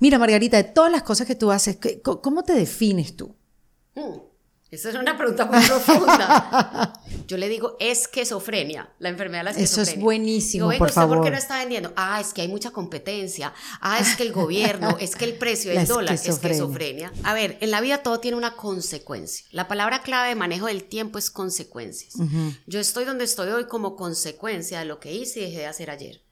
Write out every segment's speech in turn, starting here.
Mira, Margarita, de todas las cosas que tú haces, ¿cómo te defines tú? Mm. Esa es una pregunta muy profunda. Yo le digo esquizofrenia, la enfermedad de la esquizofrenia. Eso es buenísimo, digo, por favor. ¿Por qué no está vendiendo? Ah, es que hay mucha competencia. Ah, es que el gobierno, es que el precio del dólar, es esquizofrenia. A ver, en la vida todo tiene una consecuencia. La palabra clave de manejo del tiempo es consecuencias. Yo estoy donde estoy hoy como consecuencia de lo que hice y dejé de hacer ayer.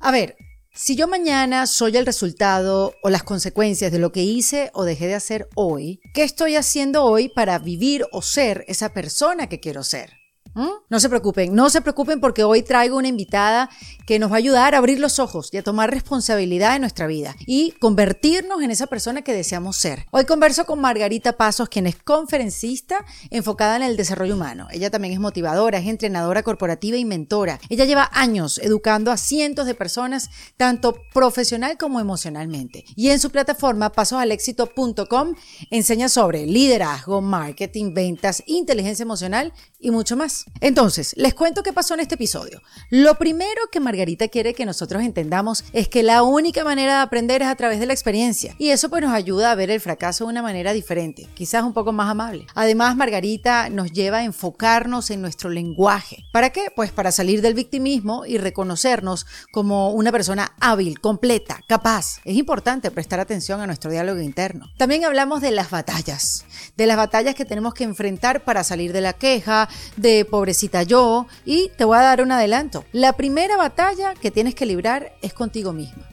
A ver, si yo mañana soy el resultado o las consecuencias de lo que hice o dejé de hacer hoy, ¿qué estoy haciendo hoy para vivir o ser esa persona que quiero ser? ¿Mm? No se preocupen, no se preocupen porque hoy traigo una invitada que nos va a ayudar a abrir los ojos y a tomar responsabilidad en nuestra vida y convertirnos en esa persona que deseamos ser. Hoy converso con Margarita Pasos, quien es conferencista enfocada en el desarrollo humano. Ella también es motivadora, es entrenadora corporativa y mentora. Ella lleva años educando a cientos de personas, tanto profesional como emocionalmente. Y en su plataforma pasosalexito.com enseña sobre liderazgo, marketing, ventas, inteligencia emocional y mucho más. Entonces, les cuento qué pasó en este episodio. Lo primero que Margarita quiere que nosotros entendamos es que la única manera de aprender es a través de la experiencia. Y eso pues nos ayuda a ver el fracaso de una manera diferente, quizás un poco más amable. Además, Margarita nos lleva a enfocarnos en nuestro lenguaje. ¿Para qué? Pues para salir del victimismo y reconocernos como una persona hábil, completa, capaz. Es importante prestar atención a nuestro diálogo interno. También hablamos de las batallas, de las batallas que tenemos que enfrentar para salir de la queja, de pobrecita yo y te voy a dar un adelanto. La primera batalla que tienes que librar es contigo misma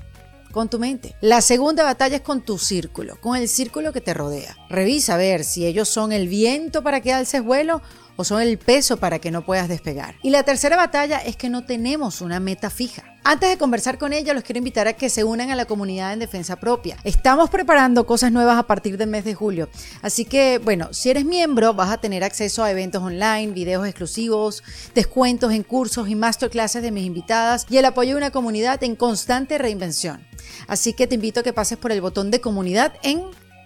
con tu mente. La segunda batalla es con tu círculo, con el círculo que te rodea. Revisa a ver si ellos son el viento para que alces vuelo o son el peso para que no puedas despegar. Y la tercera batalla es que no tenemos una meta fija. Antes de conversar con ella, los quiero invitar a que se unan a la comunidad en defensa propia. Estamos preparando cosas nuevas a partir del mes de julio. Así que, bueno, si eres miembro, vas a tener acceso a eventos online, videos exclusivos, descuentos en cursos y masterclasses de mis invitadas y el apoyo de una comunidad en constante reinvención. Así que te invito a que pases por el botón de comunidad en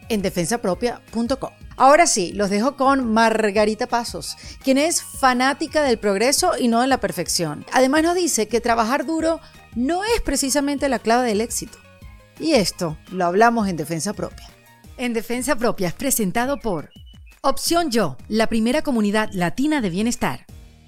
endefensapropia.com. Ahora sí, los dejo con Margarita Pasos, quien es fanática del progreso y no de la perfección. Además nos dice que trabajar duro no es precisamente la clave del éxito. Y esto lo hablamos en Defensa Propia. En Defensa Propia es presentado por Opción Yo, la primera comunidad latina de bienestar.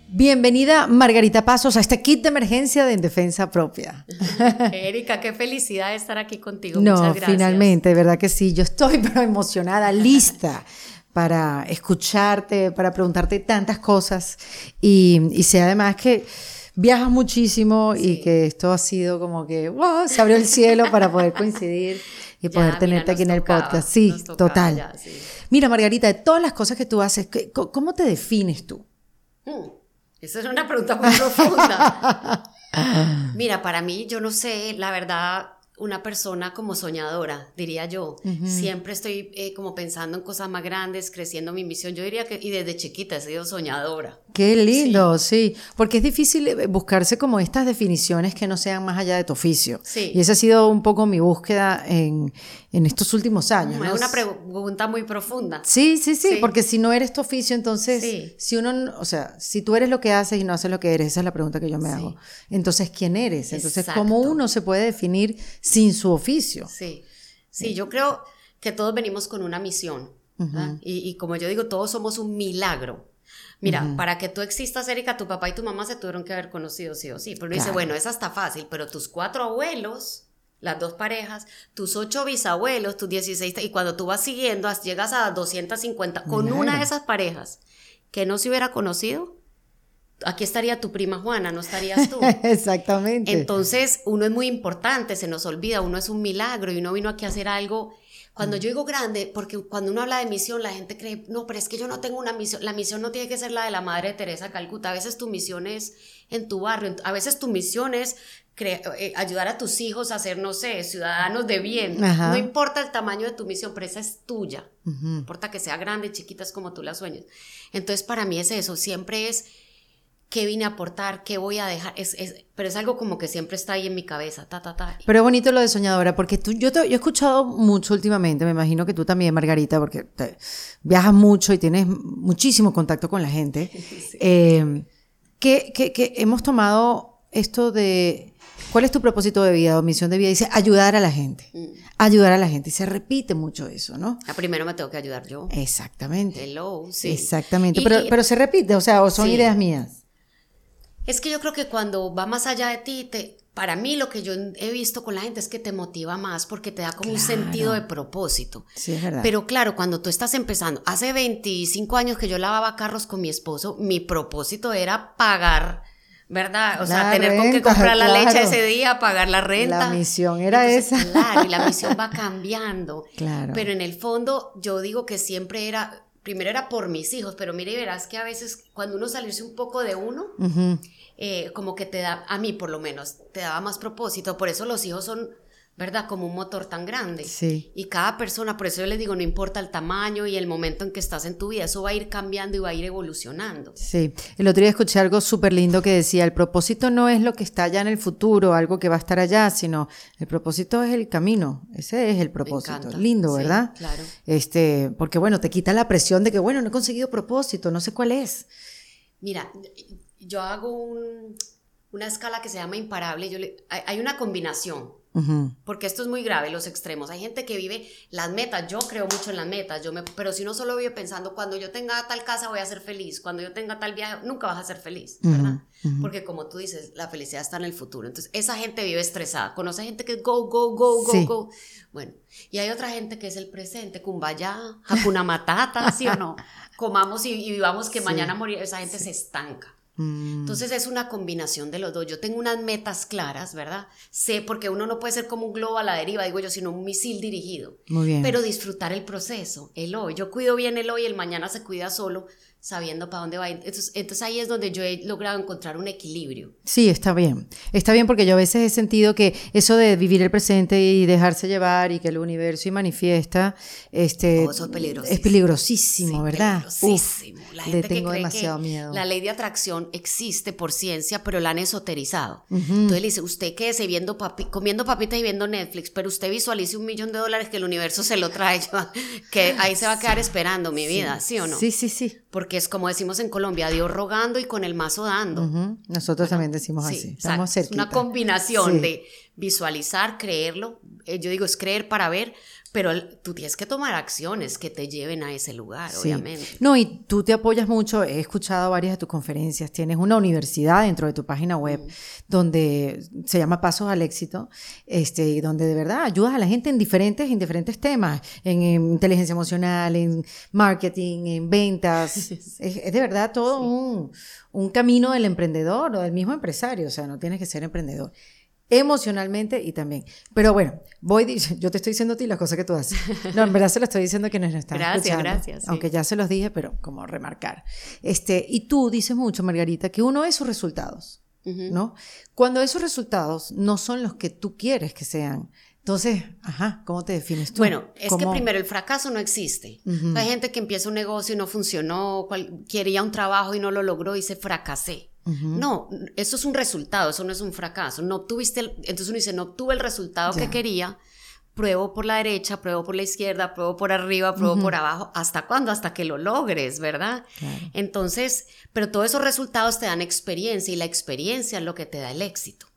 Bienvenida Margarita Pasos a este kit de emergencia de defensa propia. Erika, qué felicidad estar aquí contigo. No, Muchas gracias. finalmente, de verdad que sí. Yo estoy pero emocionada, lista para escucharte, para preguntarte tantas cosas y, y sé además que viajas muchísimo y que esto ha sido como que, wow, se abrió el cielo para poder coincidir y poder tenerte aquí en el podcast. Sí, total. Mira, Margarita, de todas las cosas que tú haces, ¿cómo te defines tú? Hmm. Esa es una pregunta muy profunda. Mira, para mí, yo no sé, la verdad, una persona como soñadora, diría yo. Siempre estoy eh, como pensando en cosas más grandes, creciendo mi misión. Yo diría que, y desde chiquita he sido soñadora. Qué lindo, sí. Porque es difícil eh, buscarse como estas definiciones que no sean más allá de tu oficio. Sí. Y esa ha sido un poco mi búsqueda en, en estos últimos años. Es una pregunta muy profunda. Sí, sí, sí, porque si no eres tu oficio, entonces, si uno, o sea, si tú eres lo que haces y no haces lo que eres, esa es la pregunta que yo me hago. Entonces, ¿quién eres? Entonces, ¿cómo uno se puede definir sin su oficio? Sí, sí, yo creo que todos venimos con una misión. y, como yo digo, todos somos un milagro. Mira, para que tú existas, Erika, tu papá y tu mamá se tuvieron que haber conocido sí o sí. Pero dice, bueno, esa está fácil, pero tus cuatro abuelos las dos parejas, tus ocho bisabuelos, tus 16, y cuando tú vas siguiendo, llegas a 250 con una de esas parejas que no se hubiera conocido, aquí estaría tu prima Juana, no estarías tú. Exactamente. Entonces, uno es muy importante, se nos olvida, uno es un milagro y uno vino aquí a hacer algo. Cuando mm. yo digo grande, porque cuando uno habla de misión, la gente cree, no, pero es que yo no tengo una misión. La misión no tiene que ser la de la Madre Teresa Calcuta. A veces tu misión es en tu barrio, a veces tu misión es eh, ayudar a tus hijos a ser, no sé, ciudadanos de bien. No importa el tamaño de tu misión, pero esa es tuya. No importa que sea grande, chiquita, es como tú la sueñas. Entonces, para mí es eso, siempre es qué vine a aportar, qué voy a dejar, es, pero es algo como que siempre está ahí en mi cabeza, ta, ta, ta. Pero es bonito lo de soñadora, porque tú, yo, te, yo he escuchado mucho últimamente, me imagino que tú también, Margarita, porque viajas mucho y tienes muchísimo contacto con la gente, eh, que, que hemos tomado esto de ¿Cuál es tu propósito de vida o misión de vida? Dice ayudar a la gente. Mm. Ayudar a la gente. Y se repite mucho eso, ¿no? Ah, primero me tengo que ayudar yo. Exactamente. Hello, sí. Exactamente. Y- pero, y- pero se repite, o sea, o son Sí. ideas mías. Es que yo creo que cuando va más allá de ti, te, para mí lo que yo he visto con la gente es que te motiva más porque te da como un sentido de propósito. Sí, es verdad. Pero claro, cuando tú estás empezando, hace 25 años que yo lavaba carros con mi esposo, mi propósito era pagar, ¿verdad? O sea, tener con qué renta, comprar la leche ese día, pagar la renta. La misión era esa. Claro, y la misión va cambiando. Claro. Pero en el fondo, yo digo que siempre era, primero era por mis hijos, pero mire, y verás que a veces cuando uno salirse un poco de uno, eh, como que te da, a mí por lo menos, te daba más propósito. Por eso los hijos son, ¿verdad? Como un motor tan grande. Sí. Y cada persona, por eso yo les digo, no importa el tamaño y el momento en que estás en tu vida, eso va a ir cambiando y va a ir evolucionando. Sí, el otro día escuché algo súper lindo que decía, el propósito no es lo que está allá en el futuro, algo que va a estar allá, sino el propósito es el camino, ese es el propósito. encanta. Lindo, Sí, ¿verdad? claro. Este, porque bueno, te quita la presión de que, bueno, no he conseguido propósito, no sé cuál es. Mira, yo hago un- una escala que se llama imparable. Yo le- hay, hay una combinación, Ujú. porque esto es muy grave, los extremos. Hay gente que vive las metas. Yo creo mucho en las metas, yo me, pero si uno solo vive pensando, cuando yo tenga tal casa voy a ser feliz, cuando yo tenga tal viaje, nunca vas a ser feliz, ¿verdad? Porque como tú dices, la felicidad está en el futuro. Entonces, esa gente vive estresada. Conoce gente que es go, go, go, go, Sí. go. Bueno, y hay otra gente que es el presente, kumbaya, hakuna matata, ¿sí o no? Comamos y, y vivamos que Sí, mañana morir. Esa gente se estanca. Mm, Entonces es una combinación de los dos. Yo tengo unas metas claras, ¿verdad? Sé, porque uno no puede ser como un globo a la deriva, digo yo, sino un misil dirigido. muy bien. Pero disfrutar el proceso, el hoy. Yo cuido bien el hoy, el mañana se cuida solo, sabiendo para dónde va. Entonces, entonces ahí es donde yo he logrado encontrar un equilibrio. Sí, está bien. Está bien porque yo a veces he sentido que eso de vivir el presente y dejarse llevar y que el universo y manifiesta, este, Oh, eso es peligrosísimo. es peligrosísimo, Sí, ¿verdad? peligrosísimo. La le gente que tengo cree demasiado que miedo. La ley de atracción existe por ciencia, pero la han esoterizado. Entonces le dice, usted quédese viendo papi- comiendo papitas y viendo Netflix, pero usted visualice un millón de dólares que el universo se lo trae, que ahí se va a quedar esperando mi vida, ¿sí o no? Sí, sí, sí. Porque es como decimos en Colombia, Dios rogando y con el mazo dando. Nosotros también decimos Sí, así. Estamos Es cerquita. una combinación Sí. de visualizar, creerlo. Eh, yo digo, es creer para ver, pero el- tú tienes que tomar acciones que te lleven a ese lugar, Sí. obviamente. No, y tú te apoyas mucho, he escuchado varias de tus conferencias, tienes una universidad dentro de tu página web donde se llama Pasos al Éxito, este, donde de verdad ayudas a la gente en diferentes, en diferentes temas, en, en inteligencia emocional, en marketing, en ventas. es, es de verdad todo un, un camino del emprendedor o del mismo empresario, o sea, no tienes que ser emprendedor emocionalmente y también. Pero bueno, voy, yo te estoy diciendo a ti las cosas que tú haces. No, en verdad se lo estoy diciendo a quienes nos están Gracias, escuchando. gracias, sí. Aunque ya se los dije, pero como remarcar. Este, y tú dices mucho, Margarita, que uno es sus resultados. ¿no? Cuando esos resultados no son los que tú quieres que sean. Entonces, ajá, ¿cómo te defines tú? Bueno, es que ¿Cómo- primero el fracaso no existe. Ujú. Hay gente que empieza un negocio y no funcionó, cual- quería un trabajo y no lo logró y se fracasé. No, eso es un resultado, eso no es un fracaso. No obtuviste, el- entonces uno dice, no obtuve el resultado que quería, pruebo por la derecha, pruebo por la izquierda, pruebo por arriba, pruebo por abajo. ¿Hasta cuándo? Hasta que lo logres, ¿verdad? Claro. Entonces, pero todos esos resultados te dan experiencia y la experiencia es lo que te da el éxito.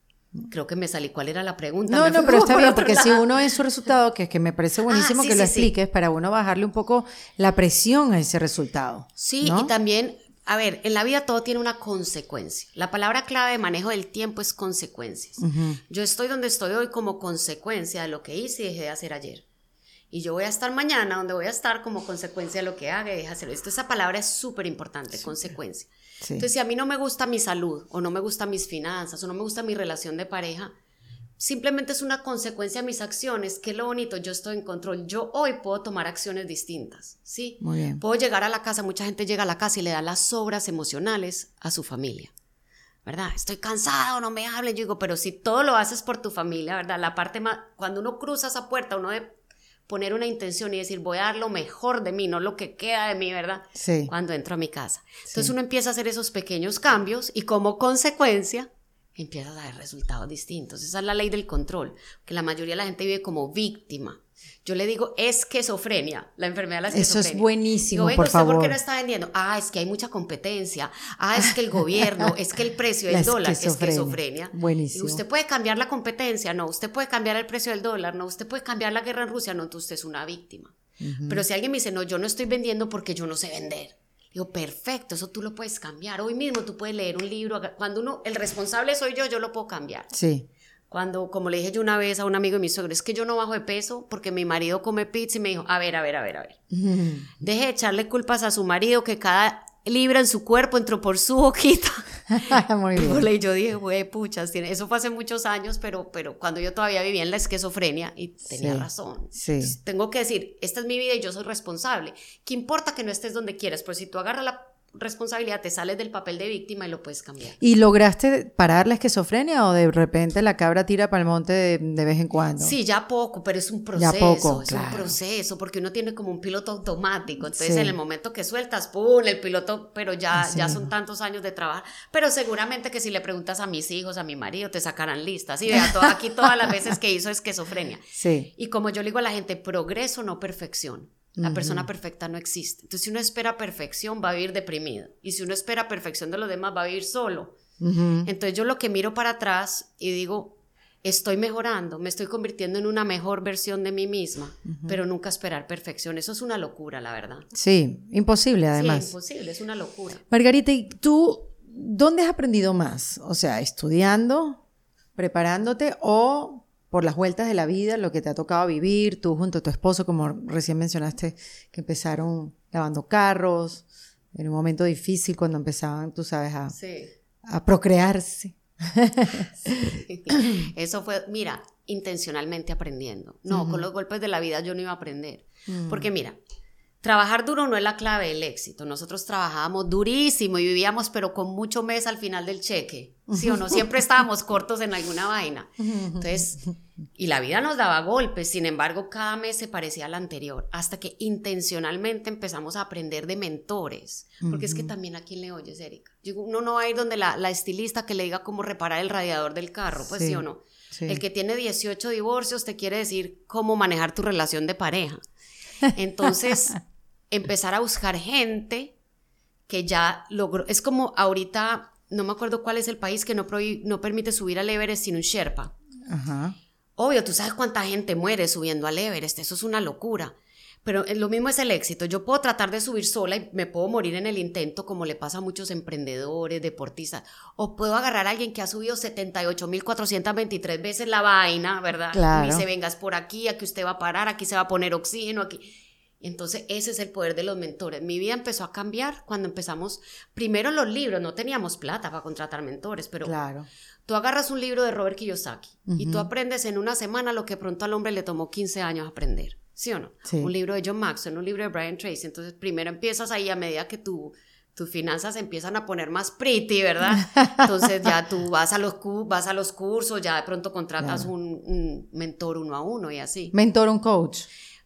Creo que me salí. ¿Cuál era la pregunta? No, Me no, pero está por bien, porque si uno es su resultado, que, que me parece buenísimo Ah, sí, que lo sí, sí. expliques, para uno bajarle un poco la presión a ese resultado. Sí, ¿no? y también, a ver, en la vida todo tiene una consecuencia. La palabra clave de manejo del tiempo es consecuencias. Yo estoy donde estoy hoy como consecuencia de lo que hice y dejé de hacer ayer. Y yo voy a estar mañana donde voy a estar como consecuencia de lo que haga y deje de hacer. Esto, esa palabra es súper importante, consecuencia. Sí. Entonces, si a mí no me gusta mi salud, o no me gustan mis finanzas, o no me gusta mi relación de pareja, simplemente es una consecuencia de mis acciones. Que lo bonito, yo estoy en control. Yo hoy puedo tomar acciones distintas, ¿sí? Muy bien. Puedo llegar a la casa, mucha gente llega a la casa y le da las obras emocionales a su familia. ¿Verdad? Estoy cansado, no me hablen. Yo digo, pero si todo lo haces por tu familia, ¿verdad? La parte más, cuando uno cruza esa puerta, uno debe poner una intención y decir, voy a dar lo mejor de mí, no lo que queda de mí, ¿verdad? Sí. Cuando entro a mi casa. Entonces Sí. uno empieza a hacer esos pequeños cambios y como consecuencia empiezas a ver resultados distintos. Esa es la ley del control, que la mayoría de la gente vive como víctima. Yo le digo esquizofrenia, la enfermedad de la esquizofrenia. Eso es buenísimo, Digo, por ¿usted favor. por qué no está vendiendo? Ah, es que hay mucha competencia. Ah, es que el gobierno, es que el precio del La dólar, esquizofrenia. esquizofrenia. Buenísimo. Usted puede cambiar la competencia, no. Usted puede cambiar el precio del dólar, no. Usted puede cambiar la guerra en Rusia, no. Entonces usted es una víctima. Pero si alguien me dice, no, yo no estoy vendiendo porque yo no sé vender. Digo, perfecto, eso tú lo puedes cambiar. Hoy mismo tú puedes leer un libro. Cuando uno, el responsable soy yo, yo lo puedo cambiar. Sí. Cuando, como le dije yo una vez a un amigo de mi suegro, es que yo no bajo de peso porque mi marido come pizza y me dijo, a ver, a ver, a ver, a ver. Deje de echarle culpas a su marido que cada libra en su cuerpo entró por su boquita. Muy bien. Y yo dije, güey, puchas, tiene- eso fue hace muchos años, pero, pero cuando yo todavía vivía en la esquizofrenia y tenía Sí, razón. sí. Entonces, tengo que decir, esta es mi vida y yo soy responsable. ¿Qué importa que no estés donde quieras? Pero si tú agarras la responsabilidad, te sales del papel de víctima y lo puedes cambiar. ¿Y lograste parar la esquizofrenia o de repente la cabra tira para el monte de, de vez en cuando? Sí, ya poco, pero es un Ya proceso, poco, es claro. un proceso, porque uno tiene como un piloto automático, entonces Sí. en el momento que sueltas, ¡pum!, el piloto, pero ya, Así ya son tantos años de trabajo, pero seguramente que si le preguntas a mis hijos, a mi marido, te sacarán listas, y vea, to- aquí todas las veces que hizo esquizofrenia. Sí. Y como yo le digo a la gente, progreso, no perfección. La persona perfecta no existe. Entonces, si uno espera perfección, va a vivir deprimido. Y si uno espera perfección de los demás, va a vivir solo. Ujú. Entonces yo lo que miro para atrás y digo, estoy mejorando, me estoy convirtiendo en una mejor versión de mí misma, pero nunca esperar perfección. Eso es una locura, la verdad. Sí, imposible Sí, además. imposible, es una locura. Margarita, ¿y tú dónde has aprendido más? O sea, estudiando, preparándote o por las vueltas de la vida, lo que te ha tocado vivir, tú junto a tu esposo, como recién mencionaste, que empezaron lavando carros, en un momento difícil cuando empezaban, tú sabes, a, Sí. a procrearse. Eso fue, mira, intencionalmente aprendiendo. No, con los golpes de la vida yo no iba a aprender. Porque mira, trabajar duro no es la clave del éxito. Nosotros trabajábamos durísimo y vivíamos, pero con mucho mes al final del cheque. ¿Sí o no? Siempre estábamos cortos en alguna vaina. Entonces, y la vida nos daba golpes. Sin embargo, cada mes se parecía al anterior. Hasta que intencionalmente empezamos a aprender de mentores. Porque es que también a quién le oyes, Erika. Uno no va a ir donde la, la estilista que le diga cómo reparar el radiador del carro, pues sí, Sí, o no. sí. El que tiene 18 divorcios te quiere decir cómo manejar tu relación de pareja. Entonces, empezar a buscar gente que ya logró. Es como ahorita, no me acuerdo cuál es el país que no, prohí- no permite subir al Everest sin un Sherpa. Ajá. Obvio, tú sabes cuánta gente muere subiendo al Everest, eso es una locura. Pero lo mismo es el éxito. Yo puedo tratar de subir sola y me puedo morir en el intento, como le pasa a muchos emprendedores, deportistas. O puedo agarrar a alguien que ha subido 78.423 veces la vaina, ¿verdad? Claro. Y dice, vengas por aquí, aquí usted va a parar, aquí se va a poner oxígeno, aquí. Entonces ese es el poder de los mentores. Mi vida empezó a cambiar cuando empezamos, primero los libros, no teníamos plata para contratar mentores, pero Claro. Tú agarras un libro de Robert Kiyosaki y tú aprendes en una semana lo que pronto al hombre le tomó 15 años aprender, ¿sí o no? Sí. Un libro de John Maxwell, un libro de Brian Tracy. Entonces, primero empiezas ahí a medida que tu, tus finanzas se empiezan a poner más pretty, ¿verdad? Entonces ya tú vas a los, vas a los cursos, ya de pronto contratas Claro. un, un mentor uno a uno y así. Mentor, un coach.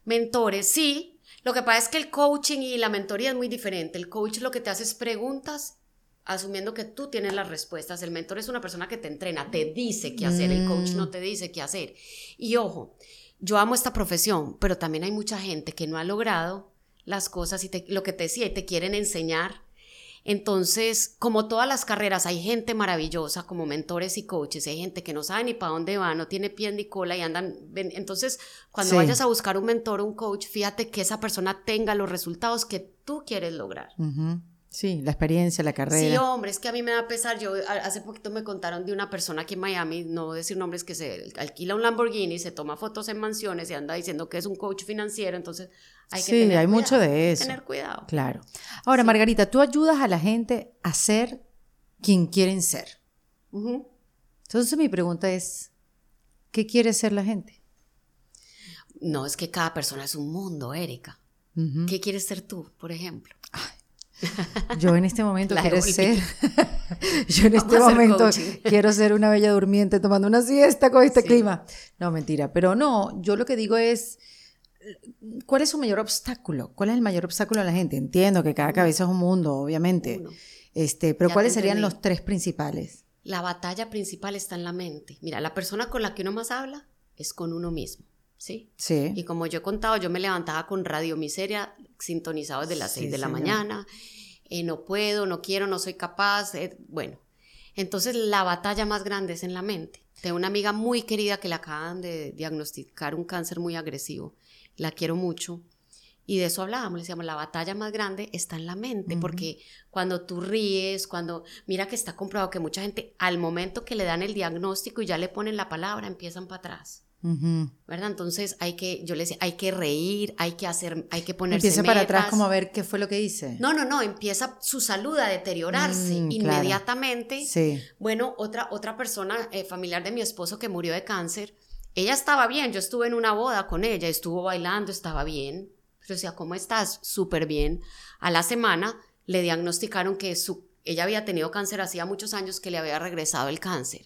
Mentores, sí. Lo que pasa es que el coaching y la mentoría es muy diferente. El coach lo que te hace es preguntas asumiendo que tú tienes las respuestas. El mentor es una persona que te entrena, te dice qué hacer. El coach Mm. no te dice qué hacer. Y ojo, yo amo esta profesión, pero también hay mucha gente que no ha logrado las cosas y te- lo que te decía, y te quieren enseñar. Entonces, como todas las carreras, hay gente maravillosa como mentores y coaches, hay gente que no sabe ni para dónde va, no tiene pie ni cola y andan. Entonces, cuando Sí. vayas a buscar un mentor o un coach, fíjate que esa persona tenga los resultados que tú quieres lograr. Sí, la experiencia, la Sí, carrera. hombre, es que a mí me da pesar. Yo hace poquito me contaron de una persona aquí en Miami, no decir nombres, que se alquila un Lamborghini, se toma fotos en mansiones y anda diciendo que es un coach financiero. Entonces, hay que Sí, tener hay mucho cuidado, de eso. Tener cuidado. Claro. Ahora, Margarita, tú ayudas a la gente a ser quien quieren ser. Entonces mi pregunta es, ¿qué quiere ser la gente? No, es que cada persona es un mundo, Erika. ¿Qué quieres ser tú, por ejemplo? Yo en este momento quiero ser, yo en este momento quiero ser una bella durmiente tomando una siesta con este Sí. clima. No, mentira, pero no, yo lo que digo es, ¿cuál es su mayor obstáculo? ¿Cuál es el mayor obstáculo a la gente? Entiendo que cada cabeza es un mundo, obviamente, Uno. este, pero Ya ¿cuáles serían los tres principales? La batalla principal está en la mente. Mira, la persona con la que uno más habla es con uno mismo. ¿sí? Sí. Y como yo he contado, yo me levantaba con Radio Miseria sintonizado desde las Sí, 6 de la mañana. Eh, no puedo, no quiero, no soy capaz. eh, bueno, entonces la batalla más grande es en la mente. Tengo una amiga muy querida que le acaban de diagnosticar un cáncer muy agresivo. La quiero mucho. Y de eso hablábamos, le decíamos, la batalla más grande está en la mente, porque cuando tú ríes, cuando, mira que está comprobado que mucha gente al momento que le dan el diagnóstico y ya le ponen la palabra, empiezan para atrás. ¿Verdad? Entonces hay que, yo le decía, hay que reír, hay que hacer, hay que ponerse Empieza para atrás como a ver qué fue lo que hice. No, no, no, empieza su salud a deteriorarse Mm, claro. inmediatamente. Sí. Bueno, otra, otra persona eh, familiar de mi esposo que murió de cáncer, ella estaba bien, yo estuve en una boda con ella, estuvo bailando, estaba bien. Pero decía, ¿cómo estás? Súper bien. A la semana le diagnosticaron que su, ella había tenido cáncer hacía muchos años que le había regresado el cáncer.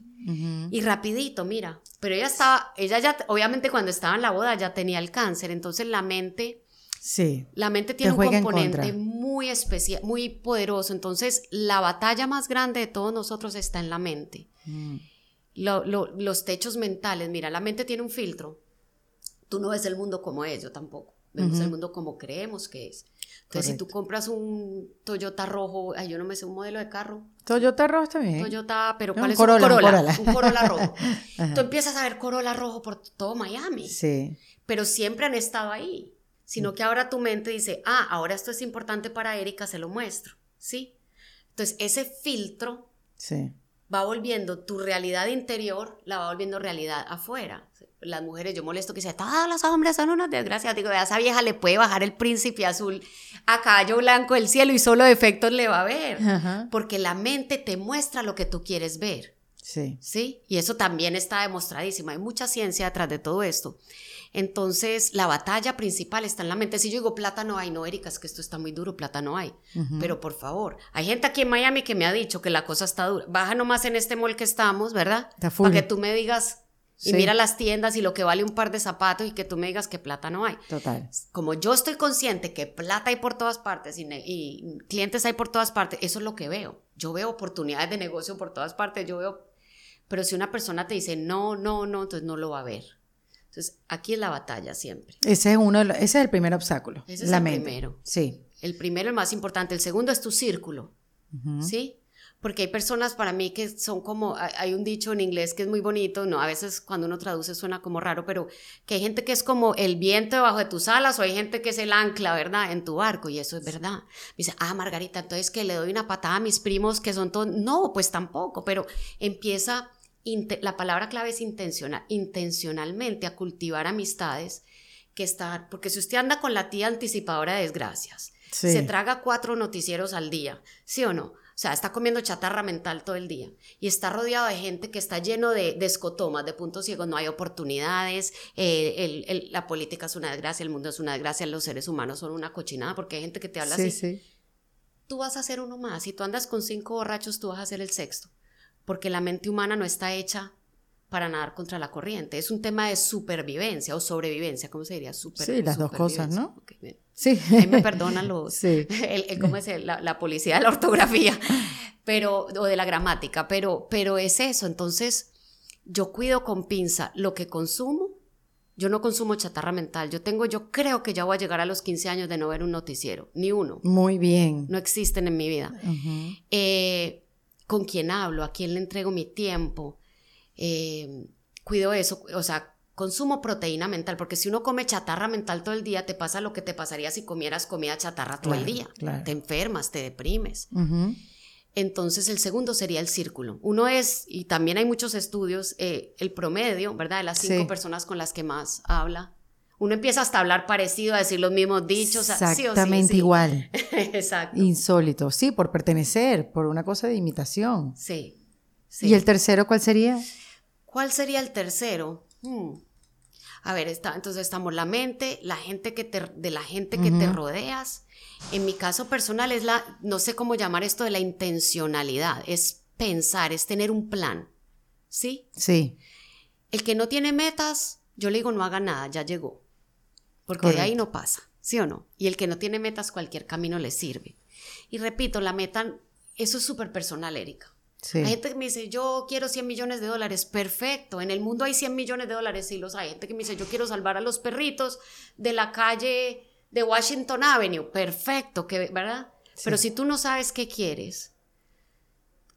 Y rapidito, mira. Pero ella estaba, ella ya, obviamente cuando estaba en la boda ya tenía el cáncer, entonces la mente, Sí. la mente tiene un componente muy especial, muy poderoso. Entonces la batalla más grande de todos nosotros está en la mente. Mm. Lo- lo- los techos mentales, mira, la mente tiene un filtro. Tú no ves el mundo como es, yo tampoco. Vemos el mundo como creemos que es. Entonces, si tú compras un Toyota rojo, ay, yo no me sé un modelo de carro, Toyota rojo está bien. Toyota, pero No, ¿cuál un es Corolla, un un Corolla? Un Corolla rojo. Tú empiezas a ver Corolla rojo por todo Miami, Sí. pero siempre han estado ahí. Sino que ahora tu mente dice, ah, ahora esto es importante para Erika, se lo muestro, ¿sí? Entonces, ese filtro Sí. Va volviendo tu realidad interior, la va volviendo realidad afuera. Las mujeres, yo molesto que dicen, todos los hombres son unas desgracias. Digo, a esa vieja le puede bajar el príncipe azul a caballo blanco del cielo y solo defectos le va a ver. Ajá. Porque la mente te muestra lo que tú quieres ver. Sí. ¿sí? Y eso también está demostradísimo. Hay mucha ciencia detrás de todo esto. Entonces, la batalla principal está en la mente. Si yo digo plata no hay, no, Erika, es que esto está muy duro, plata no hay. Pero por favor, hay gente aquí en Miami que me ha dicho que la cosa está dura. Baja nomás en este mall que estamos, ¿verdad? Para que tú me digas y Sí. mira las tiendas y lo que vale un par de zapatos y que tú me digas que plata no hay. Total. Como yo estoy consciente que plata hay por todas partes y, y clientes hay por todas partes, eso es lo que veo. Yo veo oportunidades de negocio por todas partes, yo veo... Pero si una persona te dice no, no, no, entonces no lo va a ver. Entonces, aquí es la batalla siempre. Ese es uno, de los- ese es el primer obstáculo. Ese es la el mente. primero. Sí. El primero, el más importante. El segundo es tu círculo, Ujú. ¿sí? Porque hay personas para mí que son como, hay- un dicho en inglés que es muy bonito, no, a veces cuando uno traduce suena como raro, pero que hay gente que es como el viento debajo de tus alas o hay gente que es el ancla, ¿verdad? En tu barco y eso es verdad. Me dice, ah, Margarita, entonces que le doy una patada a mis primos que son todos, no, pues tampoco, pero empieza, la palabra clave es intencional, intencionalmente a cultivar amistades que están, porque si usted anda con la tía anticipadora de desgracias, Sí. se traga cuatro noticieros al día, ¿sí o no? O sea, está comiendo chatarra mental todo el día y está rodeado de gente que está lleno de, de escotomas, de puntos ciegos, no hay oportunidades, eh, el- el- la política es una desgracia, el mundo es una desgracia, los seres humanos son una cochinada, porque hay gente que te habla Sí, así. sí. Tú vas a ser uno más, si tú andas con cinco borrachos, tú vas a ser el sexto, porque la mente humana no está hecha para nadar contra la corriente, es un tema de supervivencia o sobrevivencia, ¿cómo se diría? Super- Sí, las dos cosas. ¿no? Ok, bien. Sí. Ahí me perdonan los, Sí. el, el- ¿cómo es? el- La, la policía de la ortografía, pero, o de la gramática, pero, pero es eso. Entonces, yo cuido con pinza lo que consumo. Yo no consumo chatarra mental. Yo tengo, yo creo que ya voy a llegar a los 15 años de no ver un noticiero, ni uno. Muy bien. No existen en mi vida. Ujú. Eh, ¿Con quién hablo? ¿A quién le entrego mi tiempo? Eh, cuido eso, o sea, consumo proteína mental, porque si uno come chatarra mental todo el día, te pasa lo que te pasaría si comieras comida chatarra todo el día. claro. Te enfermas, te deprimes. Entonces el segundo sería el círculo. Uno es, y también hay muchos estudios, eh, el promedio, ¿verdad? De las cinco Sí. personas con las que más habla. Uno empieza hasta a hablar parecido, a decir los mismos dichos. sea, sí sí, Exactamente sí. igual. Exacto. Insólito. Sí, por pertenecer, por una cosa de imitación. Sí. ¿Y el tercero cuál sería? ¿Cuál sería el tercero? Hmm. A ver, está, entonces estamos la mente, la gente que te, de la gente que te rodeas. En mi caso personal es la, no sé cómo llamar esto de la intencionalidad, es pensar, es tener un plan, ¿sí? Sí. El que no tiene metas, yo le digo no haga nada, ya llegó, porque de ahí no pasa, ¿sí o no? Y el que no tiene metas, cualquier camino le sirve. Y repito, la meta, eso es súper personal, Erika. Hay gente que me dice, yo quiero 100 millones de dólares. Perfecto. En el mundo hay 100 millones de dólares. Sí, los hay. Gente que me dice, yo quiero salvar a los perritos de la calle de Washington Avenue. Perfecto, que, ¿verdad? Pero si tú no sabes qué quieres,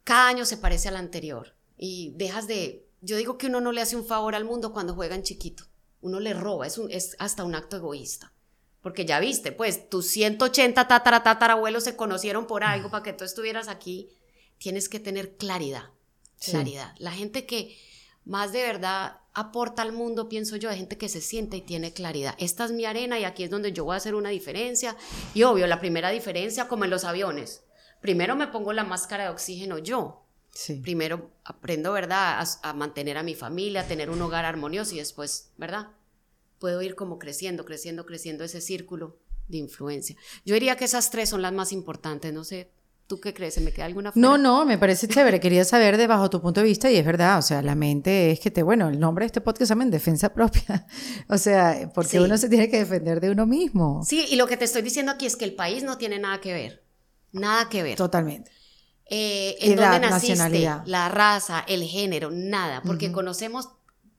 cada año se parece al anterior. Y dejas de... Yo digo que uno no le hace un favor al mundo cuando juega en chiquito. Uno le roba. Es, un, es hasta un acto egoísta. Porque ya viste, pues tus 180 tatara, tatarabuelos se conocieron por algo para que tú estuvieras aquí tienes que tener claridad, claridad. La gente que más de verdad aporta al mundo, pienso yo, hay gente que se siente y tiene claridad. Esta es mi arena y aquí es donde yo voy a hacer una diferencia. Y obvio, la primera diferencia, como en los aviones, primero me pongo la máscara de oxígeno yo. Sí. Primero aprendo, ¿verdad?, a, mantener a mi familia, a tener un hogar armonioso y después, ¿verdad? Puedo ir como creciendo, creciendo, creciendo ese círculo de influencia. Yo diría que esas tres son las más importantes, no sé, ¿Tú qué crees? ¿Se me queda alguna No, no, me parece chévere. Quería saber de bajo tu punto de vista y es verdad, o sea, la mente es que te, bueno, el nombre de este podcast se llama Defensa Propia. o sea, porque uno se tiene que defender de uno mismo. Sí, y lo que te estoy diciendo aquí es que el país no tiene nada que ver. Nada que ver. Totalmente. Eh, en dónde naciste, la raza, el género, nada, porque conocemos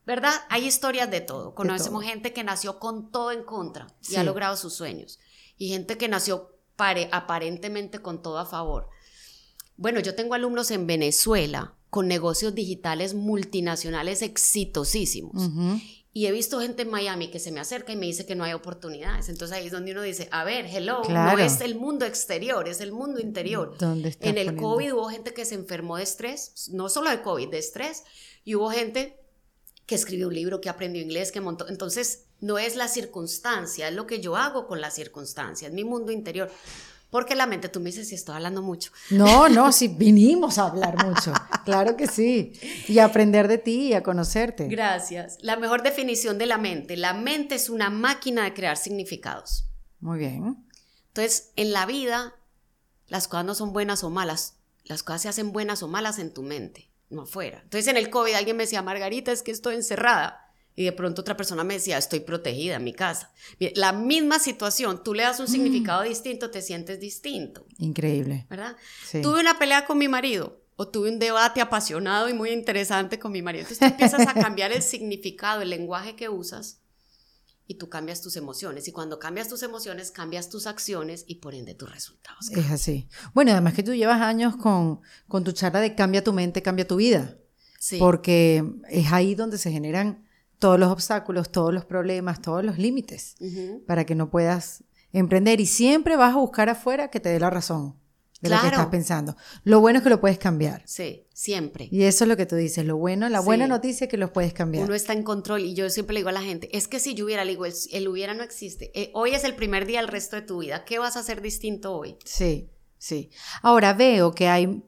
¿verdad? Hay historias de todo. Conocemos gente que nació con todo en contra y ha logrado sus sueños. Y gente que nació aparentemente con todo a favor. Bueno, yo tengo alumnos en Venezuela con negocios digitales multinacionales exitosísimos. Y he visto gente en Miami que se me acerca y me dice que no hay oportunidades. Entonces ahí es donde uno dice, a ver, hello, no es el mundo exterior, es el mundo interior. en el COVID hubo gente que se enfermó de estrés, no solo de COVID, de estrés, y hubo gente que escribió un libro, que aprendió inglés, que montó. Entonces, no es la circunstancia, es lo que yo hago con la circunstancia, es mi mundo interior. Porque la mente, tú me dices si estoy hablando mucho. No, no, si vinimos a hablar mucho. Claro que sí. Y a aprender de ti y a conocerte. Gracias. La mejor definición de la mente. La mente es una máquina de crear significados. Muy bien. Entonces, en la vida, las cosas no son buenas o malas. Las cosas se hacen buenas o malas en tu mente, no afuera. Entonces, en el COVID alguien me decía, Margarita, es que estoy encerrada. Y de pronto otra persona me decía, estoy protegida en mi casa. La misma situación, tú le das un mm. significado distinto, te sientes distinto. Increíble. ¿Verdad? Tuve una pelea con mi marido o tuve un debate apasionado y muy interesante con mi marido. Entonces tú empiezas a cambiar el significado, el lenguaje que usas y tú cambias tus emociones. Y cuando cambias tus emociones, cambias tus acciones y por ende tus resultados. Es así. Bueno, además que tú llevas años con, con tu charla de cambia tu mente, cambia tu vida. Sí. Porque es ahí donde se generan todos los obstáculos, todos los problemas, todos los límites para que no puedas emprender y siempre vas a buscar afuera que te dé la razón de lo que estás pensando. Lo bueno es que lo puedes cambiar. Sí, siempre. Y eso es lo que tú dices, lo bueno, la buena noticia es que los puedes cambiar. Uno está en control y yo siempre le digo a la gente, es que si yo hubiera, le digo, el, hubiera no existe. Eh, hoy es el primer día del resto de tu vida. ¿Qué vas a hacer distinto hoy? Sí, sí. Ahora veo que hay,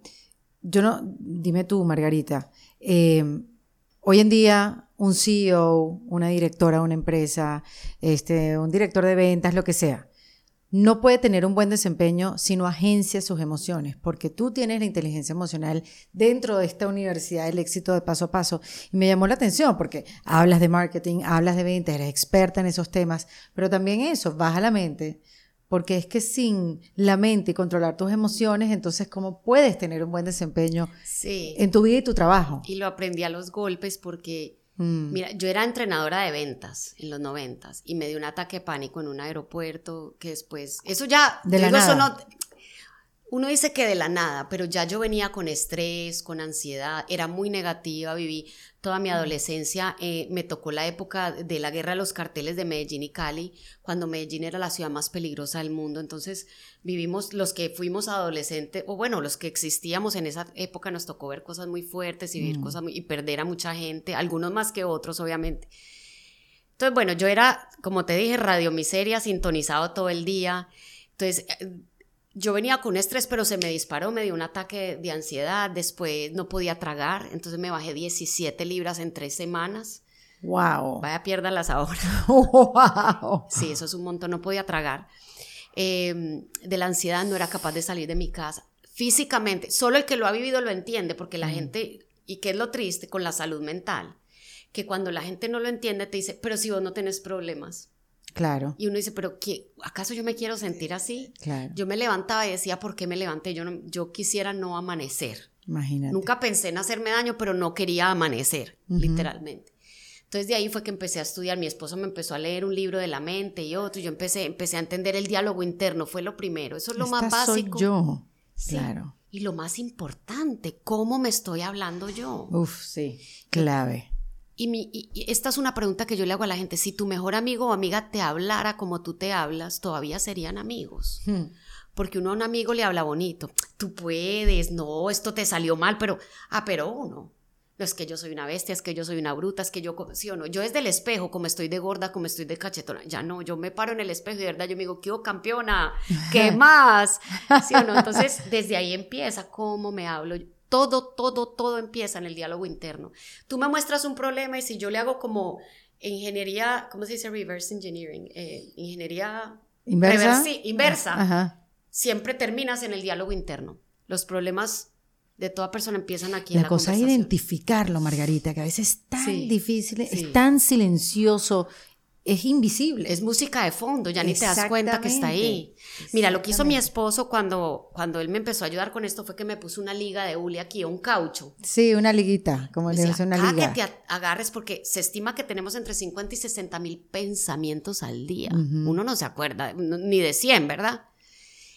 yo no, dime tú, Margarita, eh, hoy en día un CEO, una directora de una empresa, este, un director de ventas, lo que sea, no puede tener un buen desempeño si no agencia sus emociones, porque tú tienes la inteligencia emocional dentro de esta universidad del éxito de paso a paso. Y me llamó la atención porque hablas de marketing, hablas de ventas, eres experta en esos temas, pero también eso, baja la mente, porque es que sin la mente y controlar tus emociones, entonces, ¿cómo puedes tener un buen desempeño en tu vida y tu trabajo? Y lo aprendí a los golpes porque Mm. Mira, yo era entrenadora de ventas en los noventas y me dio un ataque de pánico en un aeropuerto que después, eso ya, de la nada. no, uno dice que de la nada, pero ya yo venía con estrés, con ansiedad, era muy negativa, viví toda mi adolescencia, eh, me tocó la época de la guerra de los carteles de Medellín y Cali, cuando Medellín era la ciudad más peligrosa del mundo, entonces vivimos los que fuimos adolescentes, o bueno, los que existíamos en esa época nos tocó ver cosas muy fuertes y vivir mm. cosas y perder a mucha gente, algunos más que otros, obviamente. Entonces, bueno, yo era, como te dije, radio miseria, sintonizado todo el día. Entonces, eh, yo venía con estrés, pero se me disparó, me dio un ataque de ansiedad, después no podía tragar, entonces me bajé 17 libras en tres semanas. Wow. Vaya, piérdalas ahora. Wow. Sí, eso es un montón, no podía tragar. Em, de la ansiedad no era capaz de salir de mi casa. Físicamente, solo el que lo ha vivido lo entiende, porque la mm. gente, y qué es lo triste con la salud mental, que cuando la gente no lo entiende te dice, pero si vos no tenés problemas. Claro. Y uno dice, pero ¿qué, ¿acaso yo me quiero sentir así? Claro. Yo me levantaba y decía, ¿por qué me levanté? Yo, no, yo quisiera no amanecer. Imagínate. Nunca pensé en hacerme daño, pero no quería amanecer, literalmente. Entonces de ahí fue que empecé a estudiar. Mi esposo me empezó a leer un libro de la mente y otro. Yo empecé, empecé a entender el diálogo interno. Fue lo primero. Eso es lo más básico. Soy yo. Claro. Y lo más importante, cómo me estoy hablando yo. Uf, sí. Clave. Y, mi, esta es una pregunta que yo le hago a la gente. Si tu mejor amigo o amiga te hablara como tú te hablas, todavía serían amigos. Hmm. Porque uno a un amigo le habla bonito. Tú puedes, no, esto te salió mal, pero, ah, pero uno. No es que yo soy una bestia, es que yo soy una bruta, es que yo, sí o no. Yo desde el espejo, como estoy de gorda, como estoy de cachetona, ya no, yo me paro en el espejo y de verdad yo me digo, ¿qué campeona? ¿Qué más? ¿Sí o no? Entonces, desde ahí empieza cómo me hablo. Todo, todo, todo empieza en el diálogo interno. Tú me muestras un problema y si yo le hago como ingeniería, ¿cómo se dice? Reverse engineering, eh, ingeniería inversa. inversa. Siempre terminas en el diálogo interno. Los problemas de toda persona empiezan aquí. La, en la cosa es identificarlo, Margarita, que a veces es tan difícil, es tan silencioso, es invisible. Es música de fondo, ya ni te das cuenta que está ahí. Mira, lo que hizo mi esposo cuando, cuando él me empezó a ayudar con esto fue que me puso una liga de hule aquí, un caucho. Sí, una liguita, como le dice una liga. que te agarres porque se estima que tenemos entre 50 y 60 mil pensamientos al día. Uno no se acuerda ni de 100, ¿verdad?